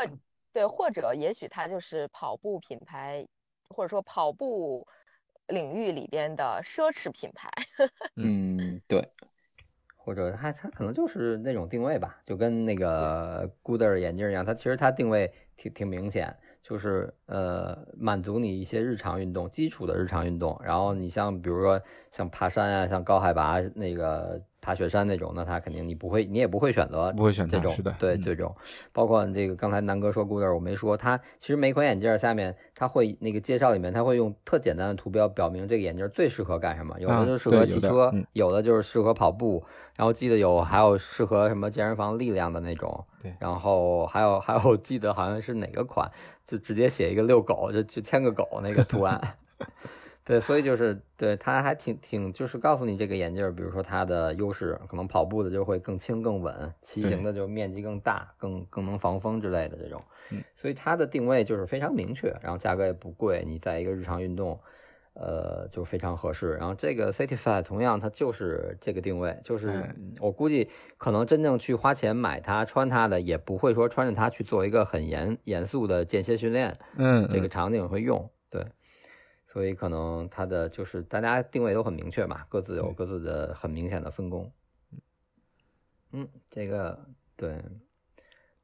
或对，或者也许它就是跑步品牌，或者说跑步领域里边的奢侈品牌。嗯，对。或者它它可能就是那种定位吧，就跟那个 Gooder 眼镜一样，它其实它定位挺挺明显，就是呃满足你一些日常运动基础的日常运动，然后你像比如说像爬山啊，像高海拔那个。爬雪山那种，那他肯定你不会，你也不会选择，不会选这种，是的，对这种，包括这个刚才南哥说 Gooder，我没说，他其实每款眼镜下面他会那个介绍里面他会用特简单的图标表明这个眼镜最适合干什么，有的就适合骑车，有的就是适合跑步，然后记得有还有适合什么健身房力量的那种，对，然后还有还有记得好像是哪个款，就直接写一个遛狗，就就牵个狗那个图案。对，所以就是对，它还挺挺，就是告诉你这个眼镜，比如说它的优势，可能跑步的就会更轻更稳，骑行的就面积更大，更更能防风之类的这种。嗯，所以它的定位就是非常明确，然后价格也不贵，你在一个日常运动，呃，就非常合适。然后这个 Cityfly 同样它就是这个定位，就是我估计可能真正去花钱买它穿它的，也不会说穿着它去做一个很严严肃的间歇训练，嗯，这个场景会用，对。所以可能它的就是大家定位都很明确嘛，各自有各自的很明显的分工。嗯，这个对，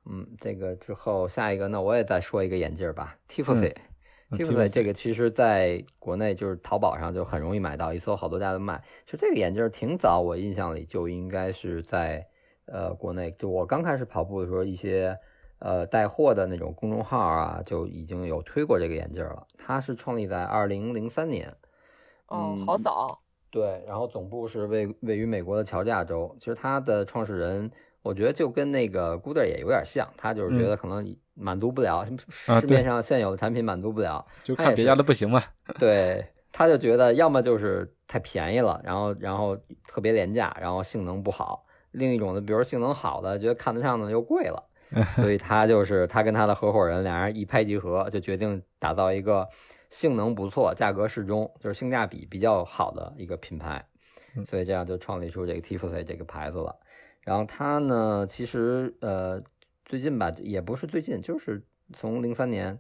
嗯，这个之后下一个，那我也再说一个眼镜吧，Tiffany，Tiffany 这个其实在国内就是淘宝上就很容易买到，一搜好多家都卖。就这个眼镜挺早，我印象里就应该是在呃国内，就我刚开始跑步的时候一些。呃，带货的那种公众号啊，就已经有推过这个眼镜了。它是创立在二零零三年，哦，好早。对，然后总部是位位于美国的乔治亚州。其实它的创始人，我觉得就跟那个 Gooder 也有点像，他就是觉得可能满足不了 市面上现有的产品满足不了，就看别家的不行嘛。对，他就觉得要么就是太便宜了，然后然后特别廉价，然后性能不好；另一种的，比如性能好的，觉得看得上的又贵了。所以他就是他跟他的合伙人俩人一拍即合，就决定打造一个性能不错、价格适中，就是性价比比较好的一个品牌。所以这样就创立出这个 Tiffany 这个牌子了。然后他呢，其实呃最近吧，也不是最近，就是从零三年，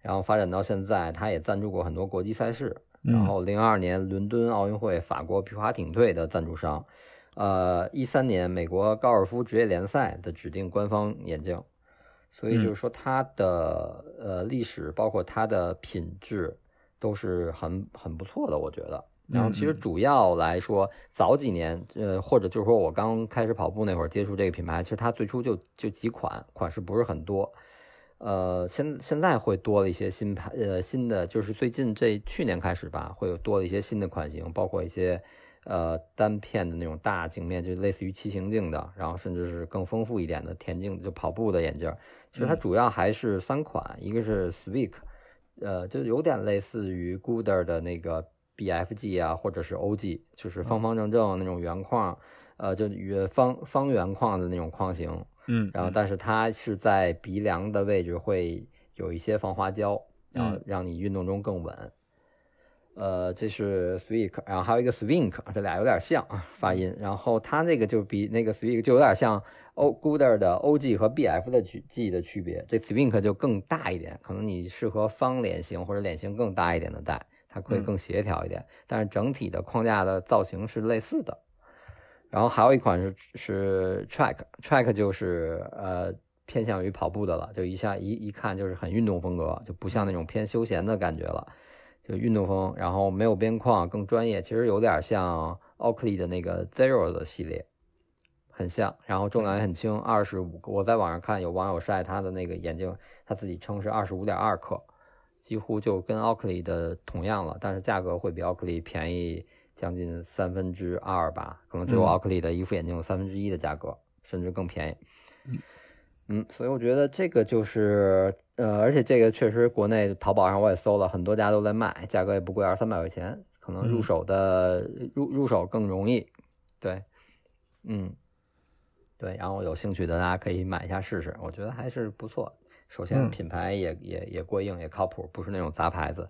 然后发展到现在，他也赞助过很多国际赛事。然后零二年伦敦奥运会法国皮划艇队的赞助商。呃，一三年美国高尔夫职业联赛的指定官方眼镜，所以就是说它的呃历史，包括它的品质都是很很不错的，我觉得。然后其实主要来说，早几年呃或者就是说我刚开始跑步那会儿接触这个品牌，其实它最初就就几款，款式不是很多。呃，现现在会多了一些新牌呃新的，就是最近这去年开始吧，会有多了一些新的款型，包括一些。呃，单片的那种大镜面，就类似于骑行镜的，然后甚至是更丰富一点的田径，就跑步的眼镜。其实它主要还是三款，一个是 Svick，呃，就有点类似于 Gooder 的那个 BFG 啊，或者是 OG，就是方方正正那种圆框，呃，就圆方方圆框的那种框型。嗯，然后但是它是在鼻梁的位置会有一些防滑胶，然后让你运动中更稳。呃，这是 Swick，然后还有一个 Swink，这俩有点像啊发音。然后它那个就比那个 Swick 就有点像 O Gooder 的 OG 和 BF 的 G 的区别。这 Swink 就更大一点，可能你适合方脸型或者脸型更大一点的戴，它会更协调一点。但是整体的框架的造型是类似的。然后还有一款是是 Track，Track 就是呃偏向于跑步的了，就一下一一看就是很运动风格，就不像那种偏休闲的感觉了。就运动风，然后没有边框，更专业，其实有点像奥克利的那个 Zero 的系列，很像，然后重量也很轻，二十五个。我在网上看有网友晒他的那个眼镜，他自己称是二十五点二克，几乎就跟奥克利的同样了，但是价格会比奥克利便宜将近三分之二吧，可能只有奥克利的一副眼镜有三分之一的价格，甚至更便宜。嗯，所以我觉得这个就是，呃，而且这个确实国内淘宝上我也搜了很多家都在卖，价格也不贵，二三百块钱，可能入手的入入手更容易。对，嗯，对，然后有兴趣的大家可以买一下试试，我觉得还是不错。首先品牌也也也过硬，也靠谱，不是那种杂牌子。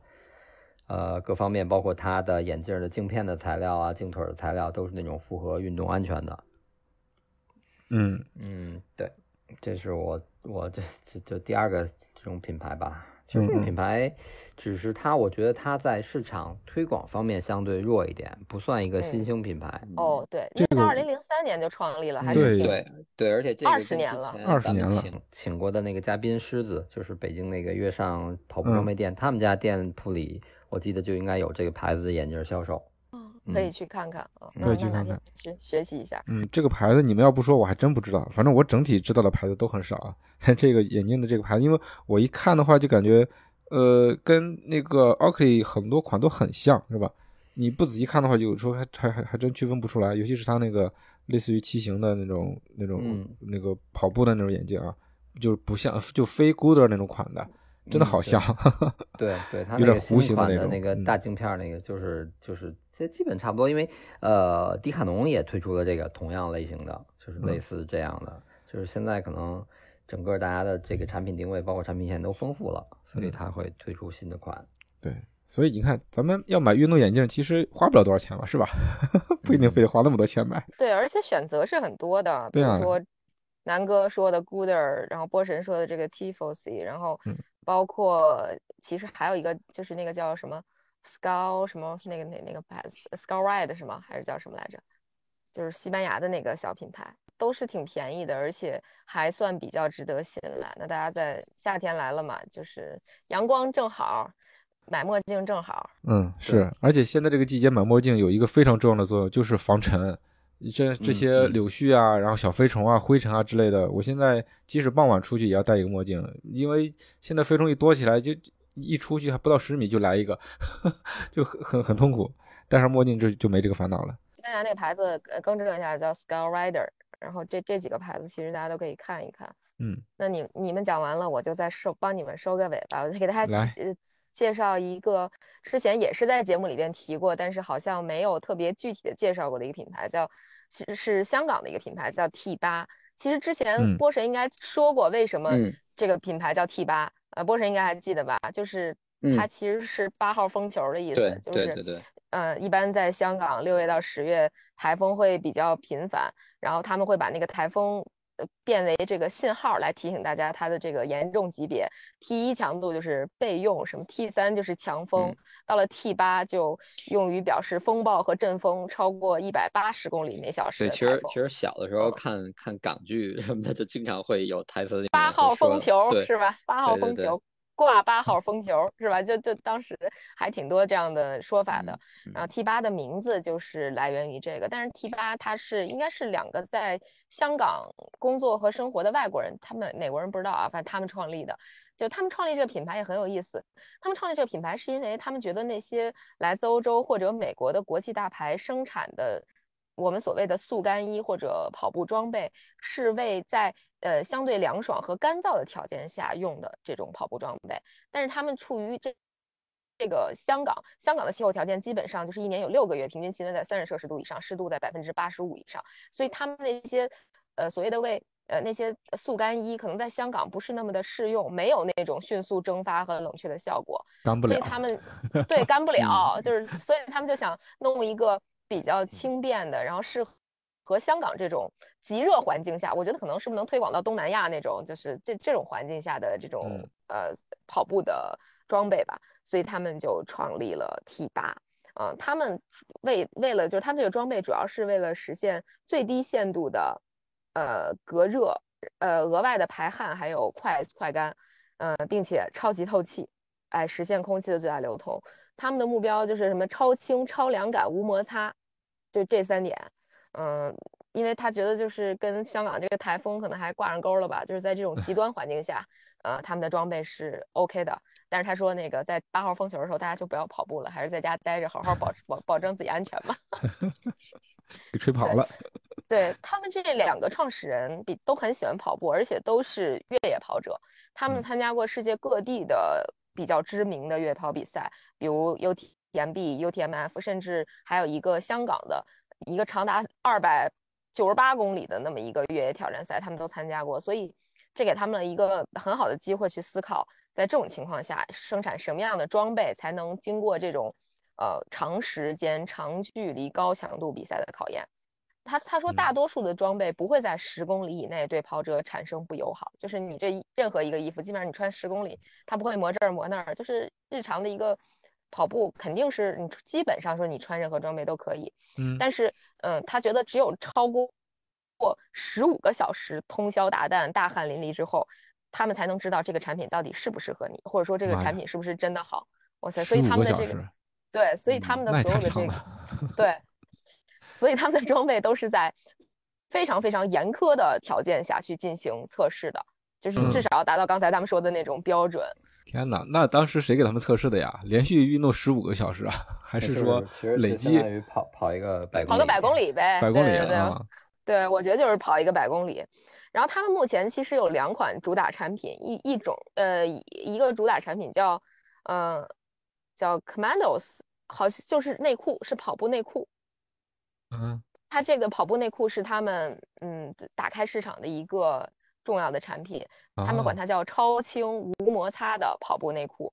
呃，各方面包括它的眼镜的镜片的材料啊，镜腿的材料都是那种符合运动安全的。嗯嗯，对，这是我我这这这第二个这种品牌吧。其实这个品牌只是它，我觉得它在市场推广方面相对弱一点，不算一个新兴品牌。哦，对，因为二零零三年就创立了，还是对对对，而且这个二十年了，二十年了。请请过的那个嘉宾狮子，就是北京那个月上跑步装备店，他们家店铺里，我记得就应该有这个牌子的眼镜销售。可以去看看啊，可以去看看，学学习一下。嗯，这个牌子你们要不说，我还真不知道。反正我整体知道的牌子都很少啊。但 这个眼镜的这个牌子，因为我一看的话，就感觉，呃，跟那个 Oakley 很多款都很像，是吧？你不仔细看的话，有时候还还还还真区分不出来。尤其是它那个类似于骑行的那种那种那个跑步的那种眼镜啊，就是不像就非 Gooder 那种款的，真的好像。对对，它有点弧形的那种那个大镜片，那个就是就是。这基本差不多，因为呃，迪卡侬也推出了这个同样类型的，就是类似这样的，就是现在可能整个大家的这个产品定位，包括产品线都丰富了，所以它会推出新的款。对，所以你看，咱们要买运动眼镜，其实花不了多少钱嘛，是吧？不一定非得花那么多钱买。对，而且选择是很多的，比如说南哥说的 Gooder，然后波神说的这个 Tifosi，然后包括其实还有一个就是那个叫什么。Scout 什么那个那那个牌子，Scout Ride 是吗？还是叫什么来着？就是西班牙的那个小品牌，都是挺便宜的，而且还算比较值得信赖。那大家在夏天来了嘛，就是阳光正好，买墨镜正好。嗯，是。而且现在这个季节买墨镜有一个非常重要的作用，就是防尘。这这些柳絮啊，然后小飞虫啊、灰尘啊之类的，我现在即使傍晚出去也要戴一个墨镜，因为现在飞虫一多起来就。一出去还不到十米就来一个，就很很很痛苦。戴上墨镜就就没这个烦恼了。西班牙那个牌子更正一下，叫 Scout Rider。然后这这几个牌子其实大家都可以看一看。嗯，那你你们讲完了，我就再收帮你们收个尾吧，我再给大家来介绍一个之前也是在节目里边提过，但是好像没有特别具体的介绍过的一个品牌，叫其实是香港的一个品牌，叫 T 八。其实之前波神应该说过为什么这个品牌叫 T 八。呃，波神应该还记得吧？就是它其实是八号风球的意思，就是对对对。嗯，一般在香港六月到十月台风会比较频繁，然后他们会把那个台风变为这个信号来提醒大家它的这个严重级别。T 一强度就是备用，什么 T 三就是强风，到了 T 八就用于表示风暴和阵风超过一百八十公里每小时。对，其实其实小的时候看看港剧什么的，就经常会有台词里八号风球是吧？八号风球。挂八号风球是吧？就就当时还挺多这样的说法的。然后 T 八的名字就是来源于这个，但是 T 八它是应该是两个在香港工作和生活的外国人，他们美国人不知道啊？反正他们创立的，就他们创立这个品牌也很有意思。他们创立这个品牌是因为他们觉得那些来自欧洲或者美国的国际大牌生产的。我们所谓的速干衣或者跑步装备，是为在呃相对凉爽和干燥的条件下用的这种跑步装备。但是他们处于这这个香港，香港的气候条件基本上就是一年有六个月，平均气温在三十摄氏度以上，湿度在百分之八十五以上。所以他们那些呃所谓的为呃那些速干衣，可能在香港不是那么的适用，没有那种迅速蒸发和冷却的效果，干不了。所以他们对干不了，就是所以他们就想弄一个。比较轻便的，然后适合香港这种极热环境下，我觉得可能是不是能推广到东南亚那种，就是这这种环境下的这种呃跑步的装备吧。所以他们就创立了 T 八，嗯，他们为为了就是他们这个装备主要是为了实现最低限度的呃隔热，呃额外的排汗还有快快干，嗯，并且超级透气，哎，实现空气的最大流通。他们的目标就是什么超轻、超凉感、无摩擦。就这三点，嗯，因为他觉得就是跟香港这个台风可能还挂上钩了吧，就是在这种极 端环境下，呃，他们的装备是 OK 的。但是他说那个在八号风球的时候，大家就不要跑步了，还是在家待着，好好保 保保证自己安全吧。给吹跑了。对他们这两个创始人比都很喜欢跑步，而且都是越野跑者。他们参加过世界各地的比较知名的越野跑比赛，比如 UT。UTMB、UTMF，甚至还有一个香港的一个长达二百九十八公里的那么一个越野挑战赛，他们都参加过，所以这给他们一个很好的机会去思考，在这种情况下生产什么样的装备才能经过这种呃长时间、长距离、高强度比赛的考验。他他说，大多数的装备不会在十公里以内对跑者产生不友好，就是你这任何一个衣服，基本上你穿十公里，它不会磨这儿磨那儿，就是日常的一个跑步肯定是你基本上说你穿任何装备都可以，嗯，但是嗯，他觉得只有超过过十五个小时通宵达旦、大汗淋漓之后，他们才能知道这个产品到底适不适合你，或者说这个产品是不是真的好。哇塞，所以他们的这个对，所以他们的所有的这个 对。所以他们的装备都是在非常非常严苛的条件下去进行测试的，就是至少要达到刚才他们说的那种标准。天哪，那当时谁给他们测试的呀？连续运动十五个小时啊？还是说累积于跑跑一个百跑个百公里呗？百公里啊？对，我觉得就是跑一个百公里。然后他们目前其实有两款主打产品，一一种呃一个主打产品叫呃叫 Commandos，好像就是内裤，是跑步内裤。嗯，它这个跑步内裤是他们嗯打开市场的一个重要的产品，他们管它叫超轻无摩擦的跑步内裤，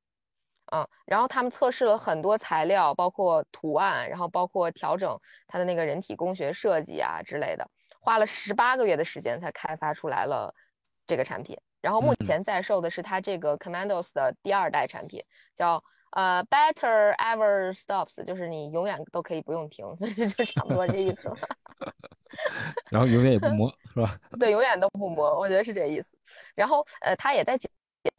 嗯，然后他们测试了很多材料，包括图案，然后包括调整它的那个人体工学设计啊之类的，花了十八个月的时间才开发出来了这个产品，然后目前在售的是它这个 Commandos 的第二代产品，叫。呃，better ever stops，就是你永远都可以不用停，就差不多这意思了。然后永远也不磨，是吧？对，永远都不磨，我觉得是这意思。然后，呃，他也在解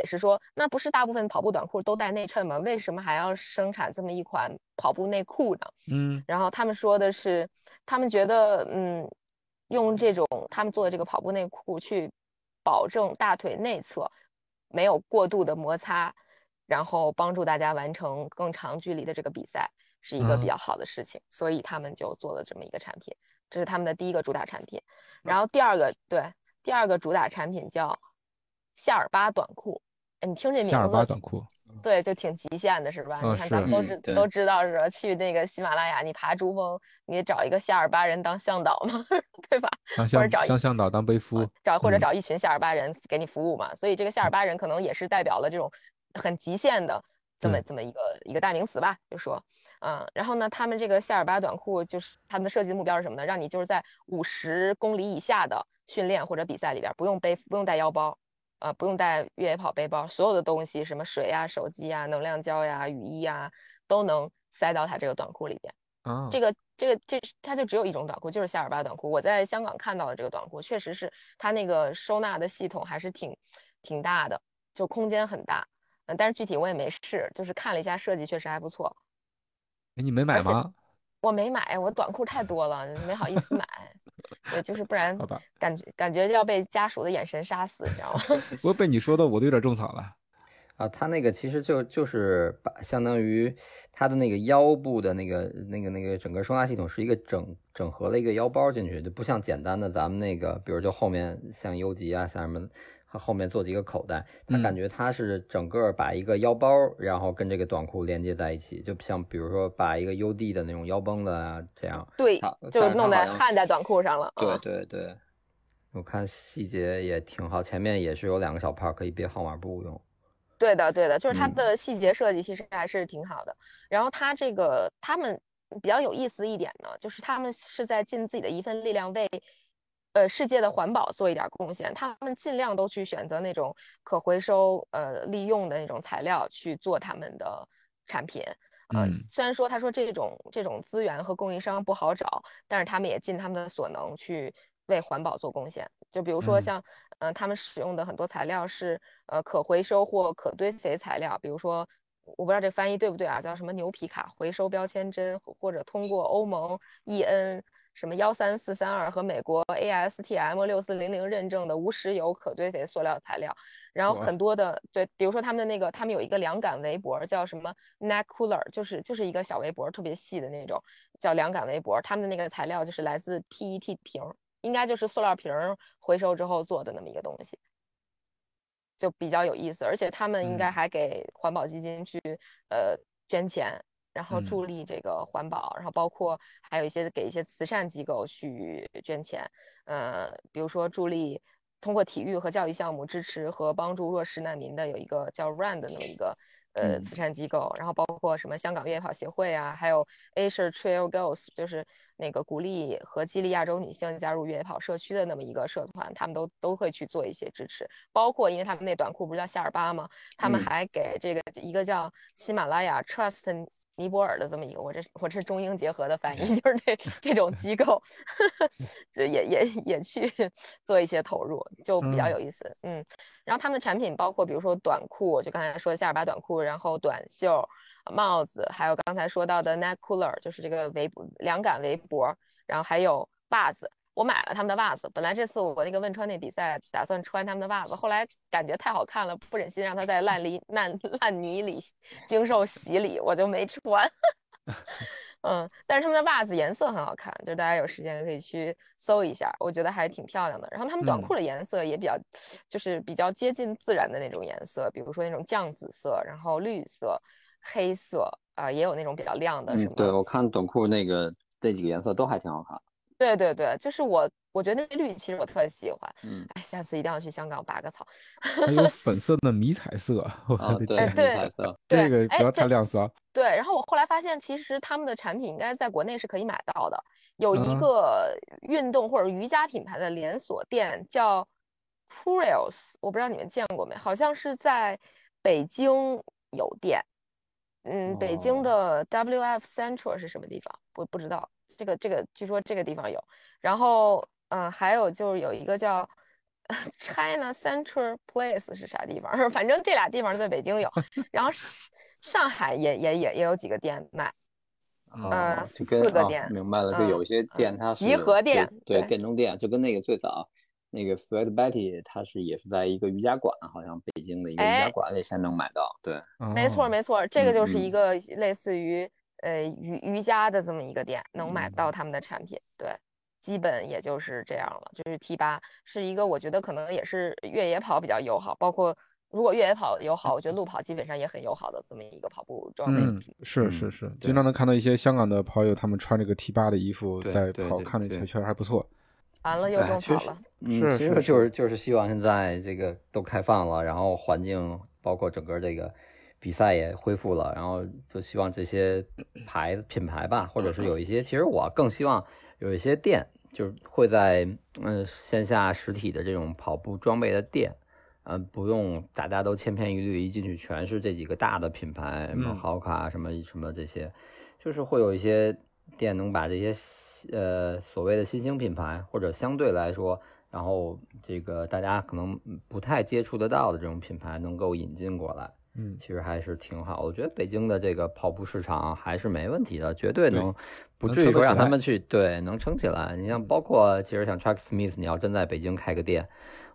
释说，那不是大部分跑步短裤都带内衬吗？为什么还要生产这么一款跑步内裤呢？嗯。然后他们说的是，他们觉得，嗯，用这种他们做的这个跑步内裤去保证大腿内侧没有过度的摩擦。然后帮助大家完成更长距离的这个比赛是一个比较好的事情，所以他们就做了这么一个产品，这是他们的第一个主打产品。然后第二个，对，第二个主打产品叫夏尔巴短裤。哎，你听这名字，夏尔巴短裤，对，就挺极限的，是吧？你看咱们都知都知道是去那个喜马拉雅，你爬珠峰，你找一个夏尔巴人当向导嘛，对吧？或者找向向导当背夫，找或者找一群夏尔巴人给你服务嘛。所以这个夏尔巴人可能也是代表了这种。很极限的这么这么一个一个代名词吧，就说，嗯，然后呢，他们这个夏尔巴短裤就是他们的设计目标是什么呢？让你就是在五十公里以下的训练或者比赛里边，不用背不用带腰包，呃，不用带越野跑背包，所有的东西，什么水呀、手机呀、能量胶呀、雨衣呀，都能塞到它这个短裤里边。啊，这个这个这它就只有一种短裤，就是夏尔巴短裤。我在香港看到的这个短裤，确实是它那个收纳的系统还是挺挺大的，就空间很大。嗯，但是具体我也没试，就是看了一下设计，确实还不错。哎，你没买吗？我没买，我短裤太多了，没好意思买。对，就是不然，感觉感觉要被家属的眼神杀死，你知道吗？我被你说的，我都有点种草了。啊，他那个其实就就是把相当于他的那个腰部的那个那个那个整个收纳系统是一个整整合了一个腰包进去，就不像简单的咱们那个，比如就后面像优吉啊，像什么。它后面做几个口袋，他感觉它是整个把一个腰包，然后跟这个短裤连接在一起，就像比如说把一个 UD 的那种腰绷子啊这样。对，就弄在焊在短裤上了。对对对，我看细节也挺好，前面也是有两个小泡可以别号码布用。对的对的，就是它的细节设计其实还是挺好的。然后它这个他们比较有意思一点呢，就是他们是在尽自己的一份力量为。呃，世界的环保做一点贡献，他们尽量都去选择那种可回收、呃利用的那种材料去做他们的产品。嗯，虽然说他说这种这种资源和供应商不好找，但是他们也尽他们的所能去为环保做贡献。就比如说像，嗯，他们使用的很多材料是呃可回收或可堆肥材料，比如说我不知道这翻译对不对啊，叫什么牛皮卡回收标签针，或者通过欧盟 EN。什么幺三四三二和美国 ASTM 六四零零认证的无石油可堆肥塑料材料，然后很多的对，比如说他们的那个，他们有一个凉感围脖，叫什么 neck cooler，就是就是一个小围脖，特别细的那种，叫凉感围脖。他们的那个材料就是来自 PET 瓶，应该就是塑料瓶回收之后做的那么一个东西，就比较有意思。而且他们应该还给环保基金去呃捐钱。然后助力这个环保，然后包括还有一些给一些慈善机构去捐钱，呃，比如说助力通过体育和教育项目支持和帮助弱势难民的有一个叫 RAN 的那么一个呃慈善机构，然后包括什么香港越野跑协会啊，还有 Asia Trail Girls，就是那个鼓励和激励亚洲女性加入越野跑社区的那么一个社团，他们都都会去做一些支持，包括因为他们那短裤不是叫夏尔巴吗？他们还给这个一个叫喜马拉雅 Trust。尼泊尔的这么一个，我这我这中英结合的翻译，就是这这种机构，就也也也去 做一些投入，就比较有意思。嗯，然后他们的产品包括，比如说短裤，就刚才说的夏尔巴短裤，然后短袖、帽子，还有刚才说到的 neck cooler，就是这个围凉感围脖，然后还有袜子。我买了他们的袜子，本来这次我那个汶川那比赛打算穿他们的袜子，后来感觉太好看了，不忍心让它在烂泥烂烂泥里经受洗礼，我就没穿。嗯，但是他们的袜子颜色很好看，就是大家有时间可以去搜一下，我觉得还挺漂亮的。然后他们短裤的颜色也比较，就是比较接近自然的那种颜色，比如说那种酱紫色，然后绿色、黑色啊，也有那种比较亮的。嗯，对我看短裤那个这几个颜色都还挺好看。对对对，就是我，我觉得那绿其实我特喜欢。嗯，哎，下次一定要去香港拔个草。还 有粉色的迷彩色，啊，对，迷彩色，这个不要太亮色。对，然后我后来发现，其实他们的产品应该在国内是可以买到的。有一个运动或者瑜伽品牌的连锁店叫 c u r i o s 我不知道你们见过没？好像是在北京有店。嗯，北京的 WF Central 是什么地方？我不知道。这个这个据说这个地方有，然后嗯，还有就是有一个叫 China Central Place 是啥地方？反正这俩地方在北京有，然后上海也也也也有几个店卖，呃，四个店，明白了，就有一些店它是集合店，对，店中店，就跟那个最早那个 Sweat Betty，它是也是在一个瑜伽馆，好像北京的一个瑜伽馆里先能买到，对，没错没错，这个就是一个类似于。呃，瑜瑜伽的这么一个店能买到他们的产品，对，基本也就是这样了。就是 T 八是一个，我觉得可能也是越野跑比较友好，包括如果越野跑友好，我觉得路跑基本上也很友好的这么一个跑步装备。嗯，是是是，经常能看到一些香港的跑友，他们穿这个 T 八的衣服在跑，看着确确实还不错。完了又中跑了，是其实就是就是希望现在这个都开放了，然后环境包括整个这个。比赛也恢复了，然后就希望这些牌子品牌吧，或者是有一些，其实我更希望有一些店，就是会在嗯线下实体的这种跑步装备的店，嗯，不用大家都千篇一律，一进去全是这几个大的品牌，什么豪卡什么什么这些，就是会有一些店能把这些呃所谓的新兴品牌或者相对来说，然后这个大家可能不太接触得到的这种品牌能够引进过来。嗯，其实还是挺好。我觉得北京的这个跑步市场还是没问题的，绝对能，不至于说让他们去对能撑起来。你像包括其实像 Chuck Smith，你要真在北京开个店，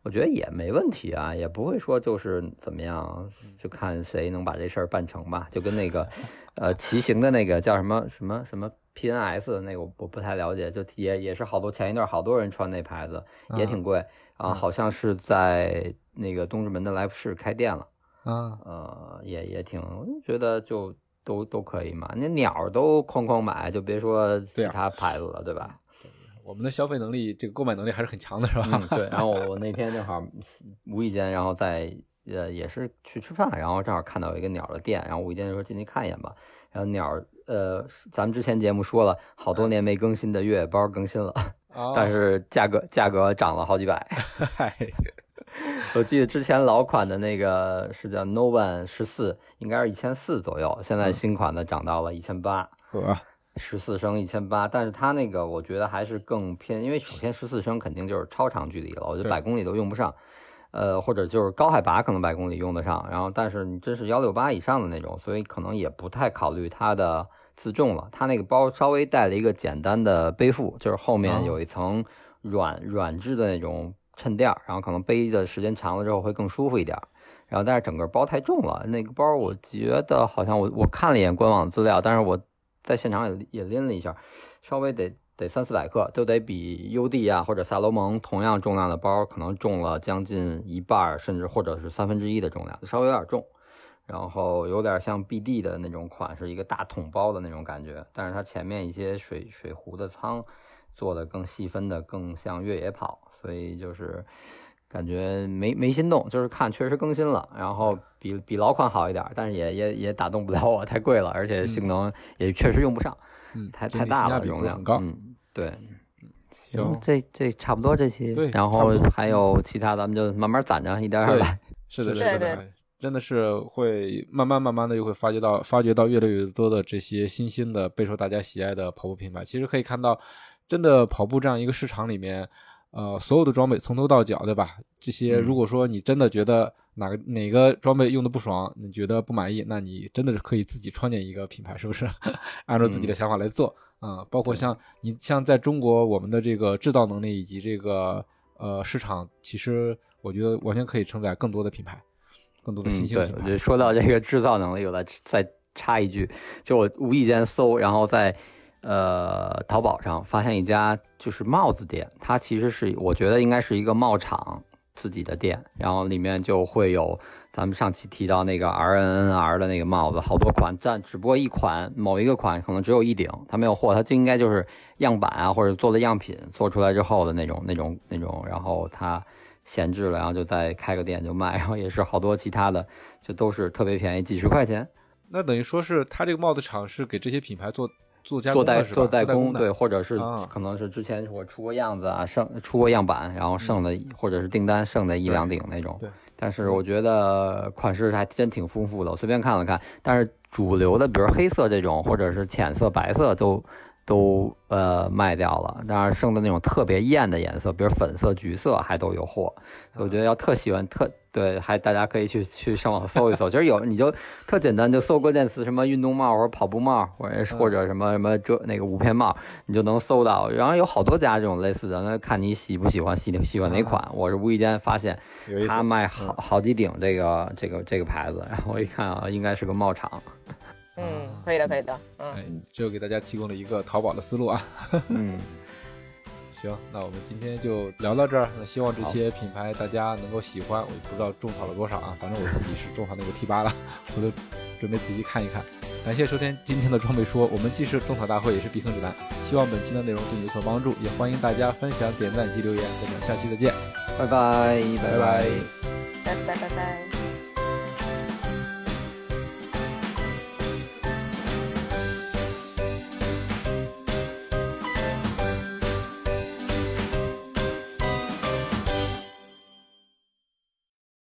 我觉得也没问题啊，也不会说就是怎么样，就看谁能把这事儿办成吧。就跟那个呃骑行的那个叫什么什么什么 PNS 那个我我不太了解，就也也是好多前一段好多人穿那牌子，也挺贵啊，好像是在那个东直门的来福士开店了。啊，呃，也也挺觉得就都都可以嘛，那鸟都哐哐买，就别说其他牌子了，对吧？我们的消费能力，这个购买能力还是很强的，是吧？对。然后我那天正好无意间，然后在呃也是去吃饭，然后正好看到有一个鸟的店，然后无意间就说进去看一眼吧。然后鸟，呃，咱们之前节目说了，好多年没更新的越野包更新了，但是价格价格涨了好几百。嗨。我记得之前老款的那个是叫 No One 十四，应该是一千四左右。现在新款的涨到了一千八，十四升一千八。但是它那个我觉得还是更偏，因为首先十四升肯定就是超长距离了，我觉得百公里都用不上。呃，或者就是高海拔可能百公里用得上，然后但是你真是幺六八以上的那种，所以可能也不太考虑它的自重了。它那个包稍微带了一个简单的背负，就是后面有一层软软质的那种。衬垫，然后可能背的时间长了之后会更舒服一点，然后但是整个包太重了，那个包我觉得好像我我看了一眼官网资料，但是我在现场也也拎了一下，稍微得得三四百克，都得比 UD 啊或者萨罗蒙同样重量的包可能重了将近一半，甚至或者是三分之一的重量，稍微有点重。然后有点像 BD 的那种款是，一个大桶包的那种感觉，但是它前面一些水水壶的仓做的更细分的，更像越野跑，所以就是感觉没没心动，就是看确实更新了，然后比比老款好一点，但是也也也打动不了我，太贵了，而且性能也确实用不上，嗯，太太大了，容量高，嗯，对。行，这这差不多这期，对，然后还有其他，咱们就慢慢攒着，一点点来。是的，是的，真的是会慢慢慢慢的又会发掘到发掘到越来越多的这些新兴的备受大家喜爱的跑步品牌。其实可以看到，真的跑步这样一个市场里面，呃，所有的装备从头到脚，对吧？这些如果说你真的觉得哪个哪个装备用的不爽，你觉得不满意，那你真的是可以自己创建一个品牌，是不是？按照自己的想法来做。啊，包括像你像在中国，我们的这个制造能力以及这个呃市场，其实我觉得完全可以承载更多的品牌，更多的新兴品牌。对，我觉得说到这个制造能力，我再再插一句，就我无意间搜，然后在呃淘宝上发现一家就是帽子店，它其实是我觉得应该是一个帽厂自己的店，然后里面就会有。咱们上期提到那个 R N N R 的那个帽子，好多款，但只不过一款某一个款可能只有一顶，它没有货，它就应该就是样板啊，或者做的样品做出来之后的那种、那种、那种，然后它闲置了，然后就再开个店就卖，然后也是好多其他的，就都是特别便宜，几十块钱。那等于说是他这个帽子厂是给这些品牌做做加工、做代工，对，或者是可能是之前我出过样子啊，剩出过样板，然后剩的或者是订单剩的一两顶那种。对。但是我觉得款式还真挺丰富的，我随便看了看。但是主流的，比如黑色这种，或者是浅色、白色，都都呃卖掉了。当然剩的那种特别艳的颜色，比如粉色、橘色，还都有货。我觉得要特喜欢特。对，还大家可以去去上网搜一搜，其实有你就特简单，就搜关键词什么运动帽或者跑步帽，或者或者什么什么这那个五片帽，你就能搜到。然后有好多家这种类似的，那看你喜不喜欢，喜喜欢哪款。我是无意间发现他卖好好几顶这个这个这个牌子，然后我一看啊，应该是个帽厂。嗯，可以的，可以的。嗯，这就给大家提供了一个淘宝的思路啊。嗯。行，那我们今天就聊到这儿。那希望这些品牌大家能够喜欢。我不知道种草了多少啊，反正我自己是种草那个 T 八了，回头准备仔细看一看。感谢收听今天的装备说，我们既是种草大会，也是避坑指南。希望本期的内容对你有所帮助，也欢迎大家分享、点赞及留言。咱们下期再见，拜拜，拜拜，拜拜拜拜。